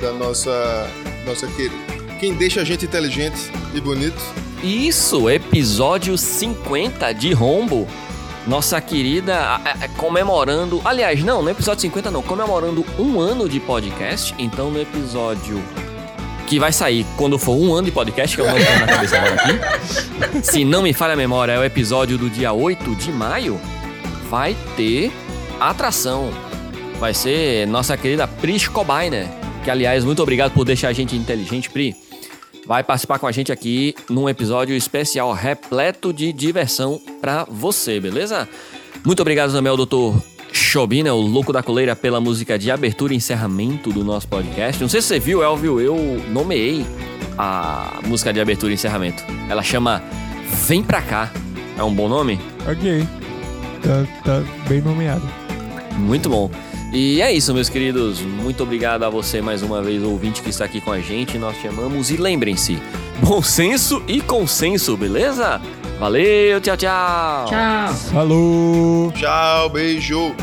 Speaker 4: da nossa. Nossa querida. Quem deixa a gente inteligente e bonito.
Speaker 1: Isso, episódio 50 de Rombo. Nossa querida, a- a- comemorando. Aliás, não, no episódio 50 não, comemorando um ano de podcast. Então, no episódio que vai sair quando for um ano de podcast, que eu não na cabeça agora aqui. Se não me falha a memória, é o episódio do dia 8 de maio. Vai ter atração. Vai ser nossa querida Pris Cobainer. Que, aliás, muito obrigado por deixar a gente inteligente, Pri vai participar com a gente aqui num episódio especial repleto de diversão pra você, beleza? Muito obrigado também ao Dr. Chobina, o louco da coleira, pela música de abertura e encerramento do nosso podcast. Não sei se você viu, Elvio, eu nomeei a música de abertura e encerramento. Ela chama Vem Pra Cá. É um bom nome?
Speaker 2: Ok. Tá, tá bem nomeado.
Speaker 1: Muito bom. E é isso, meus queridos. Muito obrigado a você mais uma vez, ouvinte que está aqui com a gente. Nós te amamos e lembrem-se: bom senso e consenso, beleza? Valeu, tchau, tchau.
Speaker 3: Tchau.
Speaker 2: Falou!
Speaker 4: Tchau, beijo.